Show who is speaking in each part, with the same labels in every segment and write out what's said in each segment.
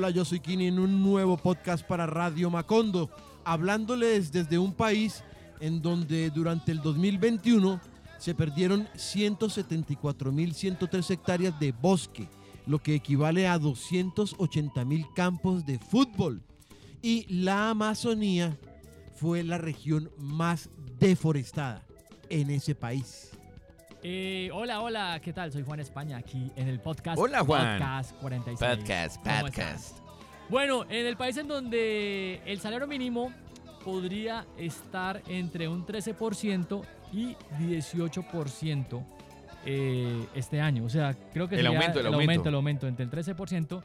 Speaker 1: Hola, yo soy Kini en un nuevo podcast para Radio Macondo, hablándoles desde un país en donde durante el 2021 se perdieron 174.103 hectáreas de bosque, lo que equivale a 280.000 campos de fútbol. Y la Amazonía fue la región más deforestada en ese país.
Speaker 2: Eh, hola, hola, ¿qué tal? Soy Juan España aquí en el podcast.
Speaker 3: Hola, Juan.
Speaker 2: Podcast 46.
Speaker 3: Podcast,
Speaker 2: ¿Cómo
Speaker 3: podcast.
Speaker 2: Bueno, en el país en donde el salario mínimo podría estar entre un 13% y 18% eh, este año. O sea, creo que
Speaker 3: El
Speaker 2: sería
Speaker 3: aumento, el
Speaker 2: aumento,
Speaker 3: aumento.
Speaker 2: el aumento entre el 13%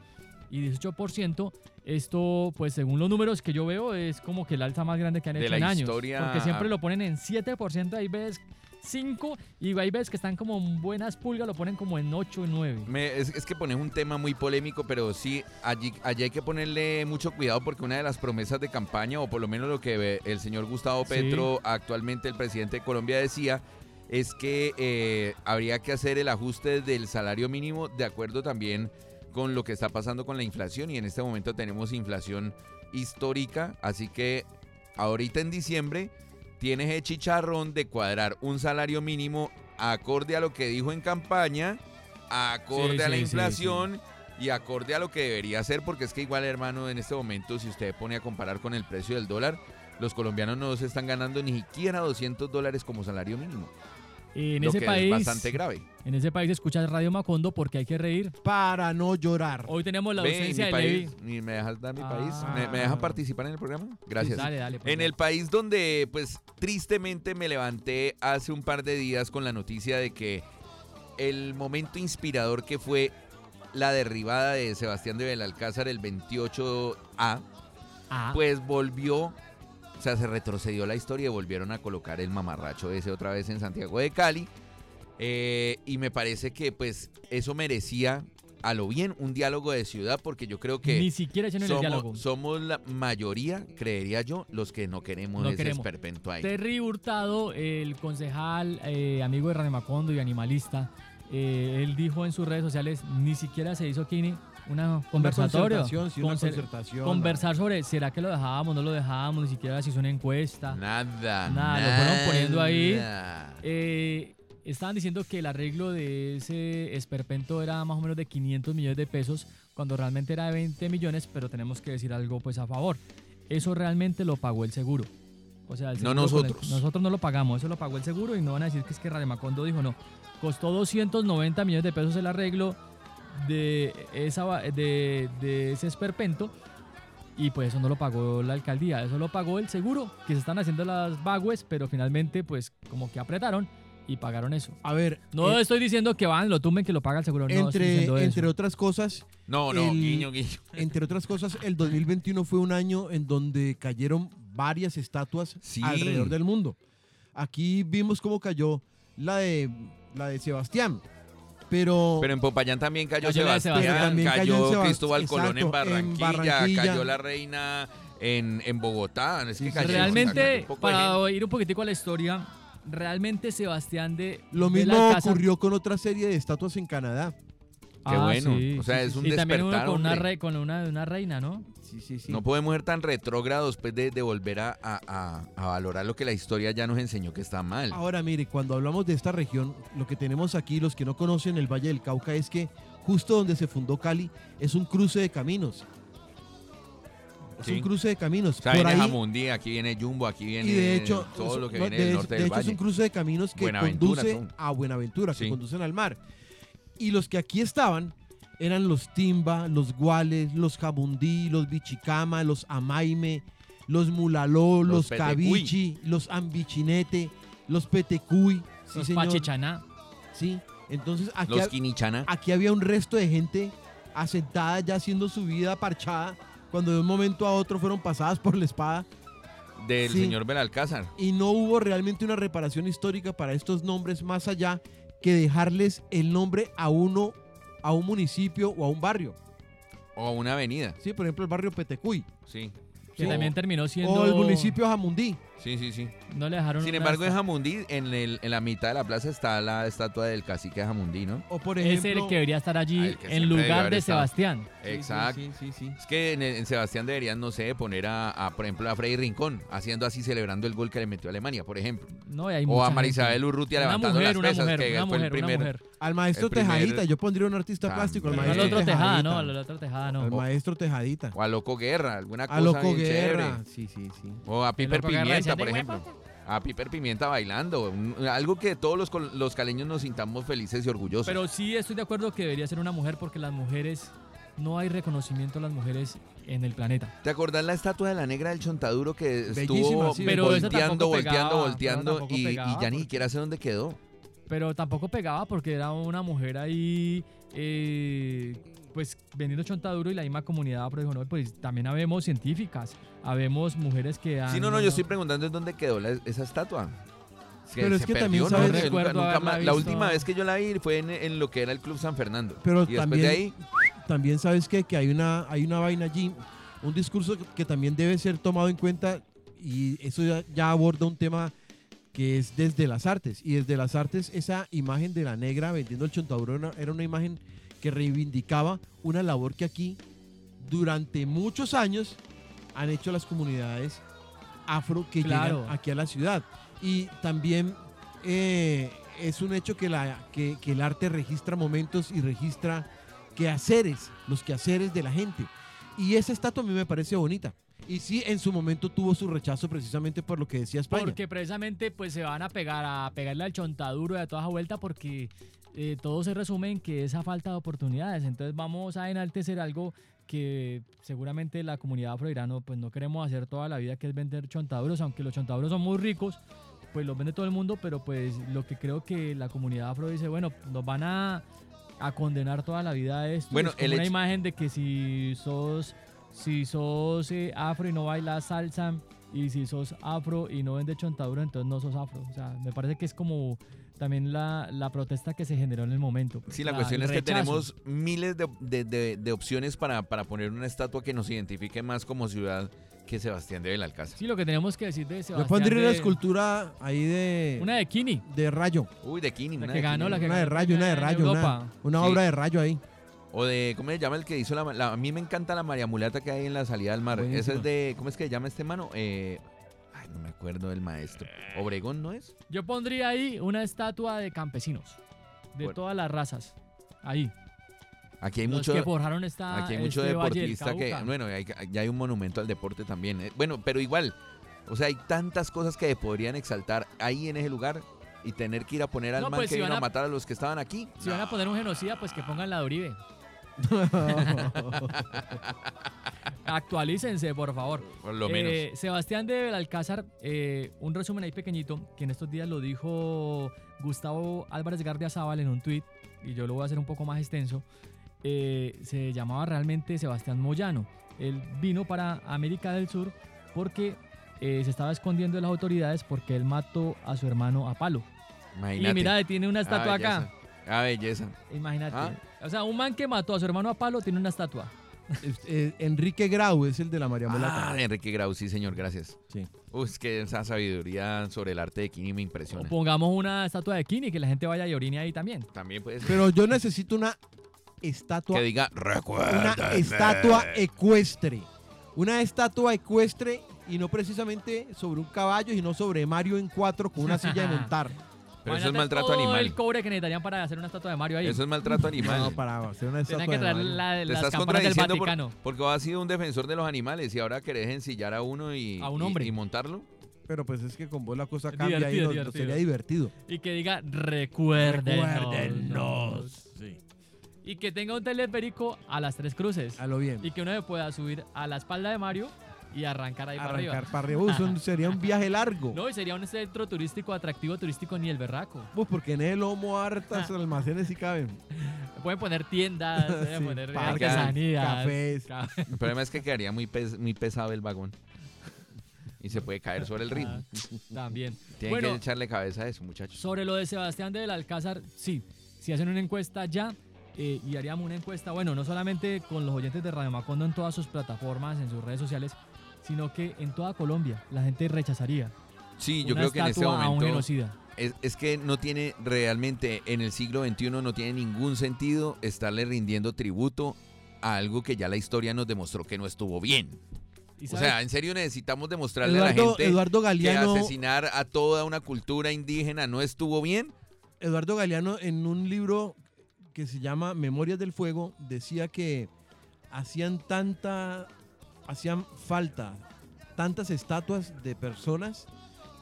Speaker 2: y 18%. Esto, pues según los números que yo veo, es como que el alza más grande que han
Speaker 3: De
Speaker 2: hecho
Speaker 3: la
Speaker 2: en años.
Speaker 3: historia-
Speaker 2: Porque siempre lo ponen en 7%, ahí ves 5 y hay veces que están como en buenas pulgas, lo ponen como en 8 y 9.
Speaker 3: Me- es, es que pones un tema muy polémico, pero sí, allí, allí hay que ponerle mucho cuidado porque una de las promesas de campaña, o por lo menos lo que el señor Gustavo
Speaker 2: Sí.
Speaker 3: Petro, actualmente el presidente de Colombia, decía, es que eh, habría que hacer el ajuste del salario mínimo de acuerdo también con lo que está pasando con la inflación y en este momento tenemos inflación histórica, así que ahorita en diciembre tienes el chicharrón de cuadrar un salario mínimo acorde a lo que dijo en campaña, acorde
Speaker 2: Sí,
Speaker 3: a la
Speaker 2: sí, sí,
Speaker 3: inflación y acorde a lo que debería ser, porque es que igual hermano, en este momento si usted pone a comparar con el precio del dólar, los colombianos no se están ganando ni siquiera 200 dólares como salario mínimo,
Speaker 2: En
Speaker 3: lo
Speaker 2: ese
Speaker 3: que
Speaker 2: país,
Speaker 3: es bastante grave.
Speaker 2: en ese país escuchas Radio Macondo porque hay que reír.
Speaker 1: Para no llorar.
Speaker 2: Hoy tenemos la
Speaker 3: Ve, mi
Speaker 2: ausencia de
Speaker 3: país,
Speaker 2: Levi.
Speaker 3: ni ¿Me dejas dar mi
Speaker 2: Ah.
Speaker 3: país? ¿Me, me dejan participar en el programa? Gracias.
Speaker 2: Dale, dale.
Speaker 3: En el país donde, pues, tristemente me levanté hace un par de días con la noticia de que el momento inspirador que fue la derribada de Sebastián de Belalcázar el 28A,
Speaker 2: Ah,
Speaker 3: pues volvió, o sea, se retrocedió la historia y volvieron a colocar el mamarracho ese otra vez en Santiago de Cali. Eh, y me parece que, pues, eso merecía a lo bien un diálogo de ciudad, porque yo creo que
Speaker 2: ni siquiera hicieron el diálogo.
Speaker 3: somos, somos la mayoría, creería yo, los que no queremos
Speaker 2: No
Speaker 3: ese
Speaker 2: queremos.
Speaker 3: esperpento ahí.
Speaker 2: Terry Hurtado, el concejal, eh, amigo de Radio Macondo y animalista, eh, él dijo en sus redes sociales, ni siquiera se hizo aquí una
Speaker 1: Una
Speaker 2: conversatorio.
Speaker 1: concertación, sí, una
Speaker 2: Concer-
Speaker 1: concertación.
Speaker 2: conversar sobre, ¿será que lo dejábamos, no lo dejábamos? Ni siquiera se hizo una encuesta.
Speaker 3: Nada,
Speaker 2: Nada, lo fueron poniendo ahí. Eh, estaban diciendo que el arreglo de ese esperpento era más o menos de 500 millones de pesos, cuando realmente era de 20 millones, pero tenemos que decir algo pues a favor. Eso realmente lo pagó el seguro. O sea, el
Speaker 3: No
Speaker 2: el-
Speaker 3: nosotros.
Speaker 2: nosotros no lo pagamos, eso lo pagó el seguro y no van a decir que es que Radio Macondo dijo no. Costó 290 millones de pesos el arreglo de, esa, de, de ese esperpento y pues eso no lo pagó la alcaldía, eso lo pagó el seguro, que se están haciendo las bagües, pero finalmente pues como que apretaron y pagaron eso.
Speaker 1: A ver,
Speaker 2: No
Speaker 1: eh,
Speaker 2: estoy diciendo que van, lo tumben, que lo paga el seguro. No, estoy
Speaker 1: entre,
Speaker 2: eso.
Speaker 1: entre otras cosas,
Speaker 3: No, no,
Speaker 1: el-
Speaker 3: guiño, guiño.
Speaker 1: entre otras cosas, el 2021 fue un año en donde cayeron varias estatuas
Speaker 3: Sí.
Speaker 1: alrededor del mundo. Aquí vimos cómo cayó la de la de Sebastián, pero,
Speaker 3: Pero en Popayán también cayó Sebastián,
Speaker 2: Sebastián.
Speaker 1: También cayó
Speaker 3: cayó
Speaker 1: Sebast-
Speaker 3: Cristóbal Colón en
Speaker 1: exacto, en
Speaker 3: Barranquilla,
Speaker 1: Barranquilla.
Speaker 3: cayó la reina en, en Bogotá. Es que
Speaker 1: Sí, sí,
Speaker 3: cayó, o sea,
Speaker 2: Realmente,
Speaker 3: un
Speaker 2: para ir un poquitico a la historia, realmente Sebastián de
Speaker 1: lo
Speaker 2: de
Speaker 1: mismo
Speaker 2: la
Speaker 1: ocurrió con otra serie de estatuas en Canadá.
Speaker 3: Qué bueno. O sea, es un
Speaker 2: Y también uno
Speaker 3: despertar,
Speaker 2: con una, con una, una reina, ¿no?
Speaker 1: Sí, sí, sí.
Speaker 3: No podemos ser tan retrógrados pues, de, de volver a, a- a- a valorar lo que la historia ya nos enseñó que está mal.
Speaker 1: Ahora, mire, cuando hablamos de esta región, lo que tenemos aquí, los que no conocen el Valle del Cauca, es que justo donde se fundó Cali es un cruce de caminos. Es
Speaker 3: Sí.
Speaker 1: un cruce de caminos.
Speaker 3: O sea,
Speaker 1: Por
Speaker 3: viene
Speaker 1: ahí,
Speaker 3: Jamundí, aquí viene Jumbo, aquí viene
Speaker 1: y de hecho,
Speaker 3: todo lo que
Speaker 1: no,
Speaker 3: viene
Speaker 1: de
Speaker 3: del norte
Speaker 1: de
Speaker 3: del
Speaker 1: hecho es un cruce de caminos que conduce a Buenaventura, que conducen al mar. Y los que aquí estaban eran los Timba, los Guales, los Jamundí, los Bichicama, los Amaime, los Mulaló,
Speaker 3: Los
Speaker 1: los. Cavichi, los Ambichinete, los Petecuy. Sí,
Speaker 2: Los
Speaker 1: señor.
Speaker 2: Pachichaná.
Speaker 1: Sí. Entonces aquí,
Speaker 3: Los
Speaker 1: ha-
Speaker 3: Quinichana.
Speaker 1: aquí había un resto de gente asentada ya haciendo su vida parchada cuando de un momento a otro fueron pasadas por la espada
Speaker 3: del
Speaker 1: sí.
Speaker 3: señor Belalcázar.
Speaker 1: y no hubo realmente una reparación histórica para estos nombres más allá que dejarles el nombre a uno, a un municipio o a un barrio.
Speaker 3: O una avenida.
Speaker 1: Sí, por ejemplo, el barrio Petecuy.
Speaker 3: Sí.
Speaker 2: que
Speaker 1: Sí.
Speaker 2: también terminó siendo...
Speaker 1: O el municipio Jamundí.
Speaker 3: Sí, sí, sí.
Speaker 2: No le dejaron
Speaker 3: Sin
Speaker 2: una
Speaker 3: embargo, en Jamundí, en, el- en la mitad de la plaza está la estatua del cacique de Jamundí, ¿no?
Speaker 1: O por
Speaker 2: Es
Speaker 1: ejemplo.
Speaker 2: el que debería estar
Speaker 3: Ah,
Speaker 2: allí
Speaker 3: que
Speaker 2: en lugar de
Speaker 3: estado.
Speaker 2: Sebastián.
Speaker 3: Exacto.
Speaker 1: Sí, sí, sí.
Speaker 3: Es que en, en Sebastián deberían, no sé, poner a, a, por ejemplo, a Freddy Rincón, haciendo así, celebrando el gol que le metió a Alemania, por ejemplo.
Speaker 2: No, y hay
Speaker 3: O a
Speaker 2: gente.
Speaker 3: Marisabel Urrutia
Speaker 2: Una
Speaker 3: levantando
Speaker 2: mujer,
Speaker 3: las
Speaker 2: una
Speaker 3: pesas,
Speaker 2: mujer,
Speaker 3: que
Speaker 2: una
Speaker 3: fue
Speaker 2: mujer,
Speaker 3: el primer.
Speaker 2: una mujer.
Speaker 1: Al maestro
Speaker 3: primer-
Speaker 1: Tejadita. Yo pondría un artista plástico. Al maestro
Speaker 2: al otro Tejada, no, al otro Tejada no.
Speaker 1: Al maestro Tejadita.
Speaker 3: O a Loco Guerra, alguna cosa
Speaker 1: A Loco
Speaker 3: bien
Speaker 1: Guerra.
Speaker 3: chévere.
Speaker 1: Sí, sí, sí.
Speaker 3: O a Piper
Speaker 2: Guerra
Speaker 3: Pimienta, por
Speaker 2: "De
Speaker 3: ejemplo. A Piper Pimienta bailando. un- algo que todos los, col- los caleños nos sintamos felices y orgullosos.
Speaker 2: Pero sí estoy de acuerdo que debería ser una mujer porque las mujeres, no hay reconocimiento a las mujeres en el planeta.
Speaker 3: ¿Te acordás la estatua de la negra del Chontaduro que
Speaker 1: Bellísima,
Speaker 3: estuvo
Speaker 1: sí.
Speaker 2: Pero esa
Speaker 3: volteando,
Speaker 2: tampoco
Speaker 3: volteando,
Speaker 2: pegaba, pero
Speaker 3: volteando
Speaker 2: tampoco
Speaker 3: y, ya ni
Speaker 2: porque-
Speaker 3: siquiera sé dónde quedó?
Speaker 2: Pero tampoco pegaba porque era una mujer ahí, eh, pues vendiendo chontaduro y la misma comunidad afro dijo, no, pues también habemos científicas, habemos mujeres que han...
Speaker 3: Sí, no, no, yo estoy preguntando en dónde quedó la- esa estatua.
Speaker 1: Pero es que
Speaker 3: perdió,
Speaker 1: también
Speaker 3: ¿no?
Speaker 1: sabes-
Speaker 3: Nunca-
Speaker 2: Recuerdo
Speaker 3: nunca más- la última vez que yo la vi fue en, en lo que era el Club San Fernando.
Speaker 1: Pero
Speaker 3: y después
Speaker 1: también-
Speaker 3: de ahí,
Speaker 1: También sabes qué? que hay una, hay una vaina allí, un discurso que, que también debe ser tomado en cuenta y eso ya, ya aborda un tema que es desde las artes. Y desde las artes esa imagen de la negra vendiendo el chontaduro era una, era una imagen que reivindicaba una labor que aquí durante muchos años han hecho las comunidades afro que
Speaker 2: Claro.
Speaker 1: llegan aquí a la ciudad. Y también eh, es un hecho que, la, que, que el arte registra momentos y registra quehaceres, los quehaceres de la gente. Y esa estatua a mí me parece bonita. Y sí, en su momento tuvo su rechazo precisamente por lo que decía España.
Speaker 2: Porque precisamente pues se van a pegar a pegarle al chontaduro y a toda esa vuelta porque eh, todo se resume en que esa falta de oportunidades. Entonces vamos a enaltecer algo que seguramente la comunidad afro dirá, no, pues no queremos hacer toda la vida que es vender chontaduros, aunque los chontaduros son muy ricos, pues los vende todo el mundo, pero pues lo que creo que la comunidad afro dice, bueno, nos van a, a condenar toda la vida a esto.
Speaker 3: Bueno,
Speaker 2: es como
Speaker 3: el
Speaker 2: una
Speaker 3: hecho-
Speaker 2: imagen de que si sos si sos eh, afro y no bailas salsa y si sos afro y no vendes chontaduro, entonces no sos afro. O sea, me parece que es como también la, la protesta que se generó en el momento.
Speaker 3: sí, la
Speaker 2: La-
Speaker 3: cuestión es que tenemos miles de, de- de- de opciones para, para poner una estatua que nos identifique más como ciudad que Sebastián de Belalcázar.
Speaker 2: Sí, lo que tenemos que decir de Sebastián.
Speaker 1: Yo pondría una escultura ahí de,
Speaker 2: Una de Kini.
Speaker 1: de rayo.
Speaker 3: Uy, de Kini.
Speaker 2: La
Speaker 3: una
Speaker 2: que
Speaker 3: de
Speaker 2: ganó,
Speaker 3: Kini.
Speaker 2: la que
Speaker 1: Una de rayo, una de rayo. Una, una
Speaker 3: Sí.
Speaker 1: obra de rayo ahí.
Speaker 3: O de, ¿cómo se llama el que hizo la, la- A mí me encanta la María Mulata que hay en la salida del mar. Ese
Speaker 1: Buenísima.
Speaker 3: es de. ¿Cómo es que se llama este mano? Eh, no me acuerdo del maestro. Obregón, ¿no es?
Speaker 2: Yo pondría ahí una estatua de campesinos. De
Speaker 3: Bueno.
Speaker 2: todas las razas. Ahí.
Speaker 3: Aquí hay
Speaker 2: los
Speaker 3: mucho.
Speaker 2: que forjaron esta,
Speaker 3: Aquí hay mucho
Speaker 2: este Valle del
Speaker 3: deportista que.
Speaker 2: Cauca.
Speaker 3: Bueno, hay- ya hay un monumento al deporte también. eh. Bueno, pero igual. O sea, hay tantas cosas que podrían exaltar ahí en ese lugar y tener que ir a poner al
Speaker 2: No,
Speaker 3: man
Speaker 2: pues,
Speaker 3: que
Speaker 2: si
Speaker 3: vino
Speaker 2: van
Speaker 3: a
Speaker 2: a-
Speaker 3: matar a los que estaban aquí.
Speaker 2: Si van a poner un genocida, pues que pongan la de Uribe. Actualícense, por favor.
Speaker 3: Por lo menos.
Speaker 2: Eh, Sebastián de Belalcázar, eh, un resumen ahí pequeñito, que en estos días lo dijo Gustavo Álvarez Gardia Zaval en un tuit, y yo lo voy a hacer un poco más extenso. eh, se llamaba realmente Sebastián Moyano. Él vino para América del Sur porque eh, se estaba escondiendo de las autoridades porque él mató a su hermano a palo.
Speaker 3: Imagínate.
Speaker 2: Y mira, tiene una estatua
Speaker 3: Ah,
Speaker 2: acá.
Speaker 3: Ah, belleza.
Speaker 2: Imagínate.
Speaker 3: Ah.
Speaker 2: O sea, un man que mató a su hermano a palo tiene una estatua.
Speaker 1: Eh, Enrique Grau es el de la María Mulata.
Speaker 3: Ah, de Enrique Grau, sí, señor, gracias.
Speaker 1: Sí.
Speaker 3: Uy, es que esa sabiduría sobre el arte de Kini me
Speaker 2: O
Speaker 3: impresiona.
Speaker 2: pongamos una estatua de Kini, que la gente vaya y orine ahí también.
Speaker 3: También puede ser.
Speaker 1: Pero yo necesito una estatua
Speaker 3: Que diga,
Speaker 1: una
Speaker 3: recuerda.
Speaker 1: estatua ecuestre. Una estatua ecuestre y no precisamente sobre un caballo, sino sobre Mario en cuatro con una silla de montar.
Speaker 3: Pero eso es maltrato
Speaker 2: todo
Speaker 3: animal.
Speaker 2: el cobre que necesitarían para hacer una estatua de Mario ahí.
Speaker 3: Eso es maltrato animal.
Speaker 1: No, para hacer una estatua
Speaker 2: Tenían que
Speaker 1: de
Speaker 2: traer
Speaker 1: Mario.
Speaker 2: la,
Speaker 3: Te
Speaker 2: las
Speaker 3: estás
Speaker 2: campanas del
Speaker 3: contradiciendo por-
Speaker 2: Vaticano.
Speaker 3: porque vos has sido un defensor de los animales y ahora querés ensillar a uno y,
Speaker 2: A un
Speaker 3: y-
Speaker 2: hombre.
Speaker 3: y montarlo.
Speaker 1: Pero pues es que con vos la cosa cambia y
Speaker 2: divertido,
Speaker 1: no- no
Speaker 2: divertido.
Speaker 1: sería divertido.
Speaker 2: Y que diga, recuérdenos.
Speaker 1: Sí.
Speaker 2: Y que tenga un teleférico a las tres cruces.
Speaker 1: A lo bien.
Speaker 2: Y que uno se pueda subir a la espalda de Mario y arrancar ahí para
Speaker 1: Arrancar
Speaker 2: arriba.
Speaker 1: para arriba. Uy, eso sería un viaje largo.
Speaker 2: No, y sería un centro turístico, atractivo turístico ni el berraco.
Speaker 1: Pues porque en el lomo hartas almacenes sí caben.
Speaker 2: Pueden poner tiendas, pueden
Speaker 1: Sí,
Speaker 2: poner
Speaker 1: parques,
Speaker 2: artesanías.
Speaker 1: cafés.
Speaker 2: ca-
Speaker 3: El problema es que quedaría muy, pes- muy pesado el vagón. Y se puede caer sobre el río.
Speaker 2: Ah, También.
Speaker 3: Tienen
Speaker 2: bueno,
Speaker 3: que echarle cabeza a eso, muchachos.
Speaker 2: Sobre lo de Sebastián del Alcázar, sí. Si hacen una encuesta ya, eh, y haríamos una encuesta, bueno, no solamente con los oyentes de Radio Macondo en todas sus plataformas, en sus redes sociales, sino que en toda Colombia la gente rechazaría
Speaker 3: Sí, yo
Speaker 2: una
Speaker 3: creo que en
Speaker 2: a un
Speaker 3: momento
Speaker 2: genocida.
Speaker 3: es, es que no tiene realmente en el siglo XXI no tiene ningún sentido estarle rindiendo tributo a algo que ya la historia nos demostró que no estuvo bien.
Speaker 2: ¿Y
Speaker 3: O sea, en serio necesitamos demostrarle a la gente
Speaker 1: Eduardo
Speaker 3: que
Speaker 1: Galeano,
Speaker 3: asesinar a toda una cultura indígena no estuvo bien.
Speaker 1: Eduardo Galeano en un libro que se llama Memorias del Fuego decía que hacían tanta hacían falta tantas estatuas de personas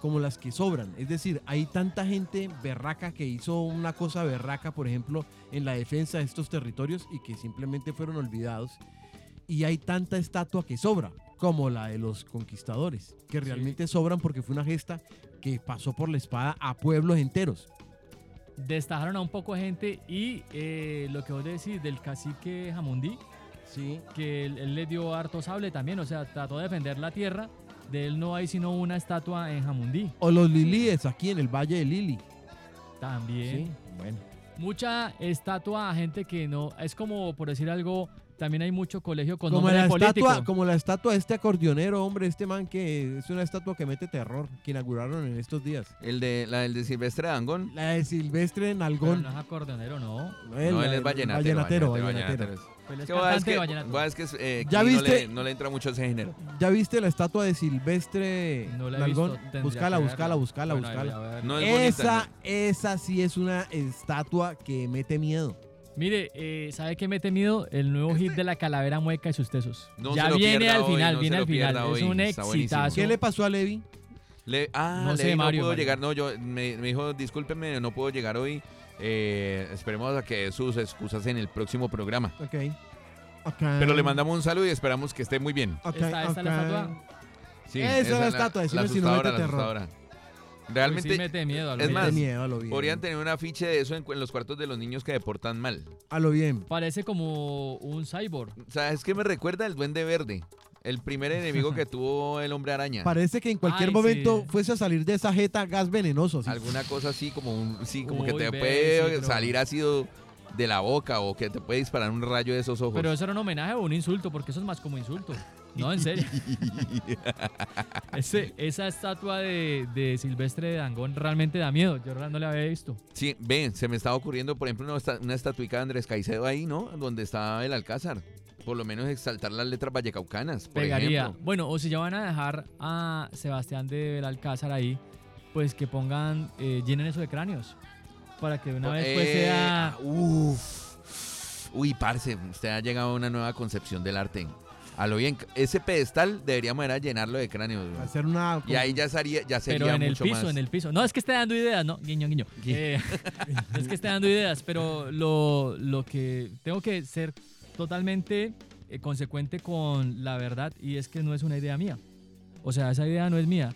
Speaker 1: como las que sobran. Es decir, hay tanta gente berraca que hizo una cosa berraca, por ejemplo, en la defensa de estos territorios y que simplemente fueron olvidados. Y hay tanta estatua que sobra, como la de los conquistadores, que realmente sobran porque fue una gesta que pasó por la espada a pueblos enteros.
Speaker 2: destajaron a un poco de gente y eh, lo que vos decís del cacique Jamundí,
Speaker 1: Sí.
Speaker 2: que él, él le dio harto sable también, o sea, trató de defender la tierra. De él no hay sino una estatua en Jamundí.
Speaker 1: O los lilíes aquí en el Valle de Lili.
Speaker 2: También.
Speaker 1: Sí, bueno.
Speaker 2: Mucha estatua a gente que no. Es como, por decir algo, también hay mucho colegio con
Speaker 1: Como
Speaker 2: nombre
Speaker 1: la,
Speaker 2: de político.
Speaker 1: estatua, como la estatua de este acordeonero, hombre, este man que es una estatua que mete terror, que inauguraron en estos días.
Speaker 3: El de la del de Silvestre Dangón.
Speaker 1: La de Silvestre
Speaker 2: Pero
Speaker 1: Nalgón.
Speaker 2: no es acordeonero, no.
Speaker 1: Él,
Speaker 3: no, él es vallenatero.
Speaker 1: vallenatero,
Speaker 3: vallenatero,
Speaker 1: vallenatero.
Speaker 2: es
Speaker 3: Que es
Speaker 2: de
Speaker 3: que, es que eh,
Speaker 1: ¿Ya
Speaker 3: aquí no
Speaker 1: viste?
Speaker 3: le, no le entra mucho ese género.
Speaker 1: ¿Ya viste la estatua de Silvestre
Speaker 2: No la he
Speaker 1: Nalgón? búscala,
Speaker 2: verla.
Speaker 1: búscala,
Speaker 2: Bueno, ahí
Speaker 1: búscala.
Speaker 2: voy a ver.
Speaker 3: No es bonita,
Speaker 1: Esa, esa sí es una estatua que mete miedo.
Speaker 2: Mire, eh, ¿sabe qué me he temido? El nuevo hit de la calavera mueca y sus tesos.
Speaker 3: No
Speaker 2: ya viene al
Speaker 3: hoy,
Speaker 2: final,
Speaker 3: no
Speaker 2: viene al final. Es un
Speaker 3: está
Speaker 2: exitazo.
Speaker 1: ¿Qué le pasó a Levi?
Speaker 3: Le, ah,
Speaker 2: No sé,
Speaker 3: Levi
Speaker 2: Mario,
Speaker 3: no
Speaker 2: Mario.
Speaker 3: llegar. No, yo me, me dijo, discúlpeme, no puedo llegar hoy. Eh, esperemos a que dé sus excusas en el próximo programa.
Speaker 1: Ok. Ok.
Speaker 3: Pero le mandamos un saludo y esperamos que esté muy bien.
Speaker 1: Ok,
Speaker 2: Esta- esta es la estatua.
Speaker 3: Sí,
Speaker 1: Esa es la estatua, decime si no
Speaker 3: asustadora,
Speaker 1: mete
Speaker 3: la
Speaker 1: terror.
Speaker 3: asustadora.
Speaker 2: Pues
Speaker 3: Realmente
Speaker 2: sí mete miedo. a lo
Speaker 3: es
Speaker 2: bien.
Speaker 3: más,
Speaker 1: Mete miedo a lo bien.
Speaker 3: podrían tener un afiche de eso en, en los cuartos de los niños que deportan mal.
Speaker 1: A lo bien.
Speaker 2: Parece como un cyborg.
Speaker 3: ¿Sabes qué me recuerda el Duende Verde? El primer enemigo que tuvo el Hombre Araña.
Speaker 1: Parece que en cualquier
Speaker 2: Ay,
Speaker 1: momento
Speaker 2: sí.
Speaker 1: fuese a salir de esa jeta gas venenoso. sí.
Speaker 3: Alguna cosa así como un, sí, como que
Speaker 2: Uy,
Speaker 3: te
Speaker 2: ve,
Speaker 3: puede
Speaker 2: sí,
Speaker 3: salir ácido de la boca o que te puede disparar un rayo de esos ojos.
Speaker 2: Pero eso era un homenaje o un insulto, porque eso es más como insulto. No, en serio. Ese- esa estatua de, de Silvestre de Dangón realmente da miedo. Yo no la había visto.
Speaker 3: Sí, ven, se me estaba ocurriendo, por ejemplo, una, una estatuica de Andrés Caicedo ahí, ¿no? Donde está el Alcázar. Por lo menos exaltar las letras vallecaucanas, por
Speaker 2: Pegaría.
Speaker 3: ejemplo.
Speaker 2: Bueno, o si ya van a dejar a Sebastián de Belalcázar ahí, pues que pongan, eh, llenen eso de cráneos. Para que de una vez pues
Speaker 3: Eh,
Speaker 2: sea...
Speaker 3: uf. Uy, parce, usted ha llegado a una nueva concepción del arte. A lo bien, ese pedestal deberíamos era llenarlo de cráneos. güey.
Speaker 1: Hacer una.
Speaker 3: Y ahí ya sería, ya sería
Speaker 2: Pero en el
Speaker 3: mucho
Speaker 2: piso,
Speaker 3: más.
Speaker 2: en el piso. No, es que esté dando ideas, ¿no? Guiño, guiño.
Speaker 3: Gui-
Speaker 2: Eh, es que esté dando ideas, pero lo, lo que tengo que ser totalmente eh, consecuente con la verdad y es que no es una idea mía. O sea, esa idea no es mía.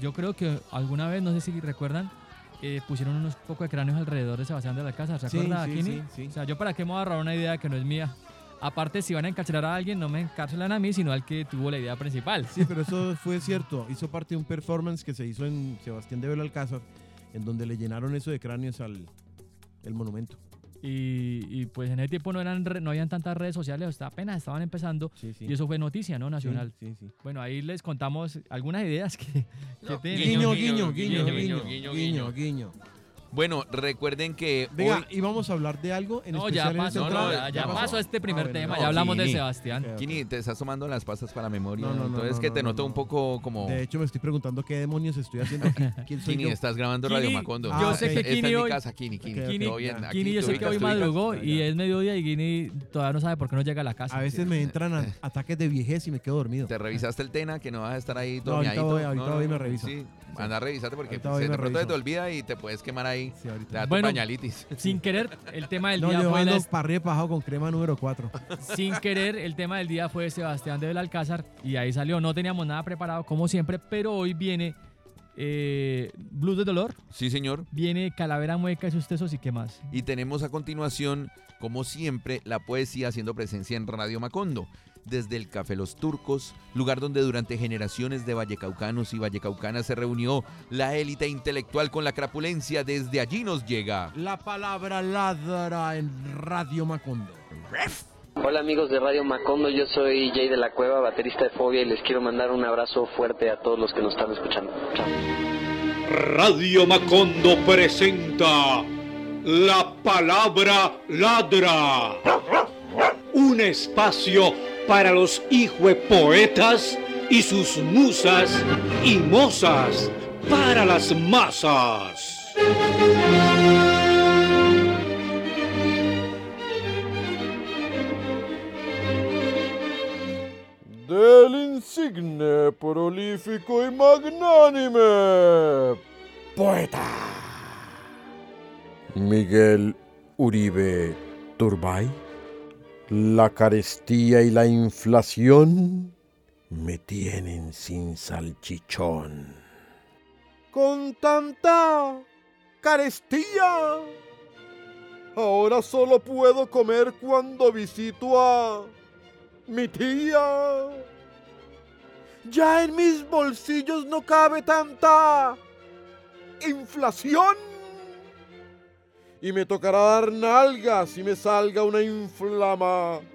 Speaker 2: Yo creo que alguna vez, no sé si recuerdan, eh, pusieron unos poco de cráneos alrededor de Sebastián de la Casa. ¿Se
Speaker 1: Sí,
Speaker 2: acuerda,
Speaker 1: sí,
Speaker 2: Kini?
Speaker 1: sí, sí.
Speaker 2: O sea, yo para qué me voy a agarrar una idea que no es mía. Aparte, si van a encarcelar a alguien, no me encarcelan a mí, sino al que tuvo la idea principal.
Speaker 1: Sí, pero eso fue cierto. Hizo parte de un performance que se hizo en Sebastián de Velo Alcázar, en donde le llenaron eso de cráneos al el monumento.
Speaker 2: Y, pues en ese tiempo no eran no habían tantas redes sociales, hasta apenas estaban empezando y eso fue noticia, ¿no? Nacional.
Speaker 1: Sí,
Speaker 2: bueno, ahí les contamos algunas ideas que, que
Speaker 1: Guiño
Speaker 3: guiño
Speaker 1: guiño,
Speaker 3: guiño,
Speaker 1: guiño,
Speaker 3: guiño,
Speaker 1: guiño,
Speaker 3: guiño,
Speaker 1: guiño,
Speaker 3: bueno, recuerden que
Speaker 1: Venga,
Speaker 3: hoy...
Speaker 1: íbamos a hablar de algo en
Speaker 2: No, ya
Speaker 1: especial en
Speaker 2: pasó,
Speaker 1: este
Speaker 3: no,
Speaker 2: no, ya, ya
Speaker 3: pasó.
Speaker 2: pasó este primer
Speaker 1: Ah, bueno,
Speaker 2: tema,
Speaker 3: no,
Speaker 2: ya hablamos de. Sebastián.
Speaker 1: Ok, ok.
Speaker 3: Kini, te estás tomando las pastas para la memoria.
Speaker 1: No, no, no,
Speaker 3: Entonces
Speaker 1: no,
Speaker 3: que te
Speaker 1: no,
Speaker 3: noto
Speaker 1: no.
Speaker 3: un poco como...
Speaker 1: De hecho, me estoy preguntando qué demonios estoy haciendo aquí. ¿Quién soy
Speaker 3: Kini,
Speaker 1: yo?
Speaker 3: estás grabando
Speaker 2: Kini,
Speaker 3: Radio Macondo.
Speaker 1: yo
Speaker 3: Ah,
Speaker 1: sé que
Speaker 3: esta
Speaker 2: Kini
Speaker 3: es mi casa, Kini, Kini. Todo bien.
Speaker 1: ya.
Speaker 3: Aquí
Speaker 2: Kini, yo sé que hoy madrugó
Speaker 1: Ya,
Speaker 2: y
Speaker 1: ya.
Speaker 2: es mediodía y Kini todavía no sabe por qué no llega a la casa.
Speaker 1: A veces me entran ataques de viejez y me quedo dormido.
Speaker 3: ¿Te revisaste el Tena que no vas a estar ahí todo
Speaker 1: No, ahorita voy- ahorita voy me reviso.
Speaker 3: Sí, anda a revisarte porque de pronto te olvida y te puedes quemar ahí.
Speaker 1: Sí, ahorita.
Speaker 3: Tu
Speaker 2: Bueno,
Speaker 3: pañalitis.
Speaker 2: Sin querer, el tema del
Speaker 1: No,
Speaker 2: día
Speaker 1: yo
Speaker 2: fue
Speaker 1: ando
Speaker 2: la-
Speaker 1: para abajo con crema número 4.
Speaker 2: sin querer, el tema del día fue Sebastián de Belalcázar y ahí salió. No teníamos nada preparado como siempre, pero hoy viene eh, Blues de Dolor,
Speaker 3: Sí, señor.
Speaker 2: viene Calavera Mueca y sus tesos y qué más.
Speaker 3: Y tenemos a continuación, como siempre, la poesía haciendo presencia en Radio Macondo. Desde el Café Los Turcos, lugar donde durante generaciones de vallecaucanos y vallecaucanas se reunió la élite intelectual con la crapulencia, desde allí nos llega.
Speaker 1: La palabra ladra en Radio Macondo.
Speaker 4: Hola amigos de Radio Macondo, yo soy Jay de la Cueva, baterista de Fobia y les quiero mandar un abrazo fuerte a todos los que nos están escuchando. Chao.
Speaker 5: Radio Macondo presenta La Palabra Ladra. Un espacio para los poetas y sus musas y mozas para las masas.
Speaker 6: del insigne, prolífico y magnánime poeta Miguel Uribe Turbay. La carestía y la inflación me tienen sin salchichón. Con tanta carestía, ahora solo puedo comer cuando visito a mi tía. Ya en mis bolsillos no cabe tanta inflación. Y me tocará dar nalgas y me salga una inflamación.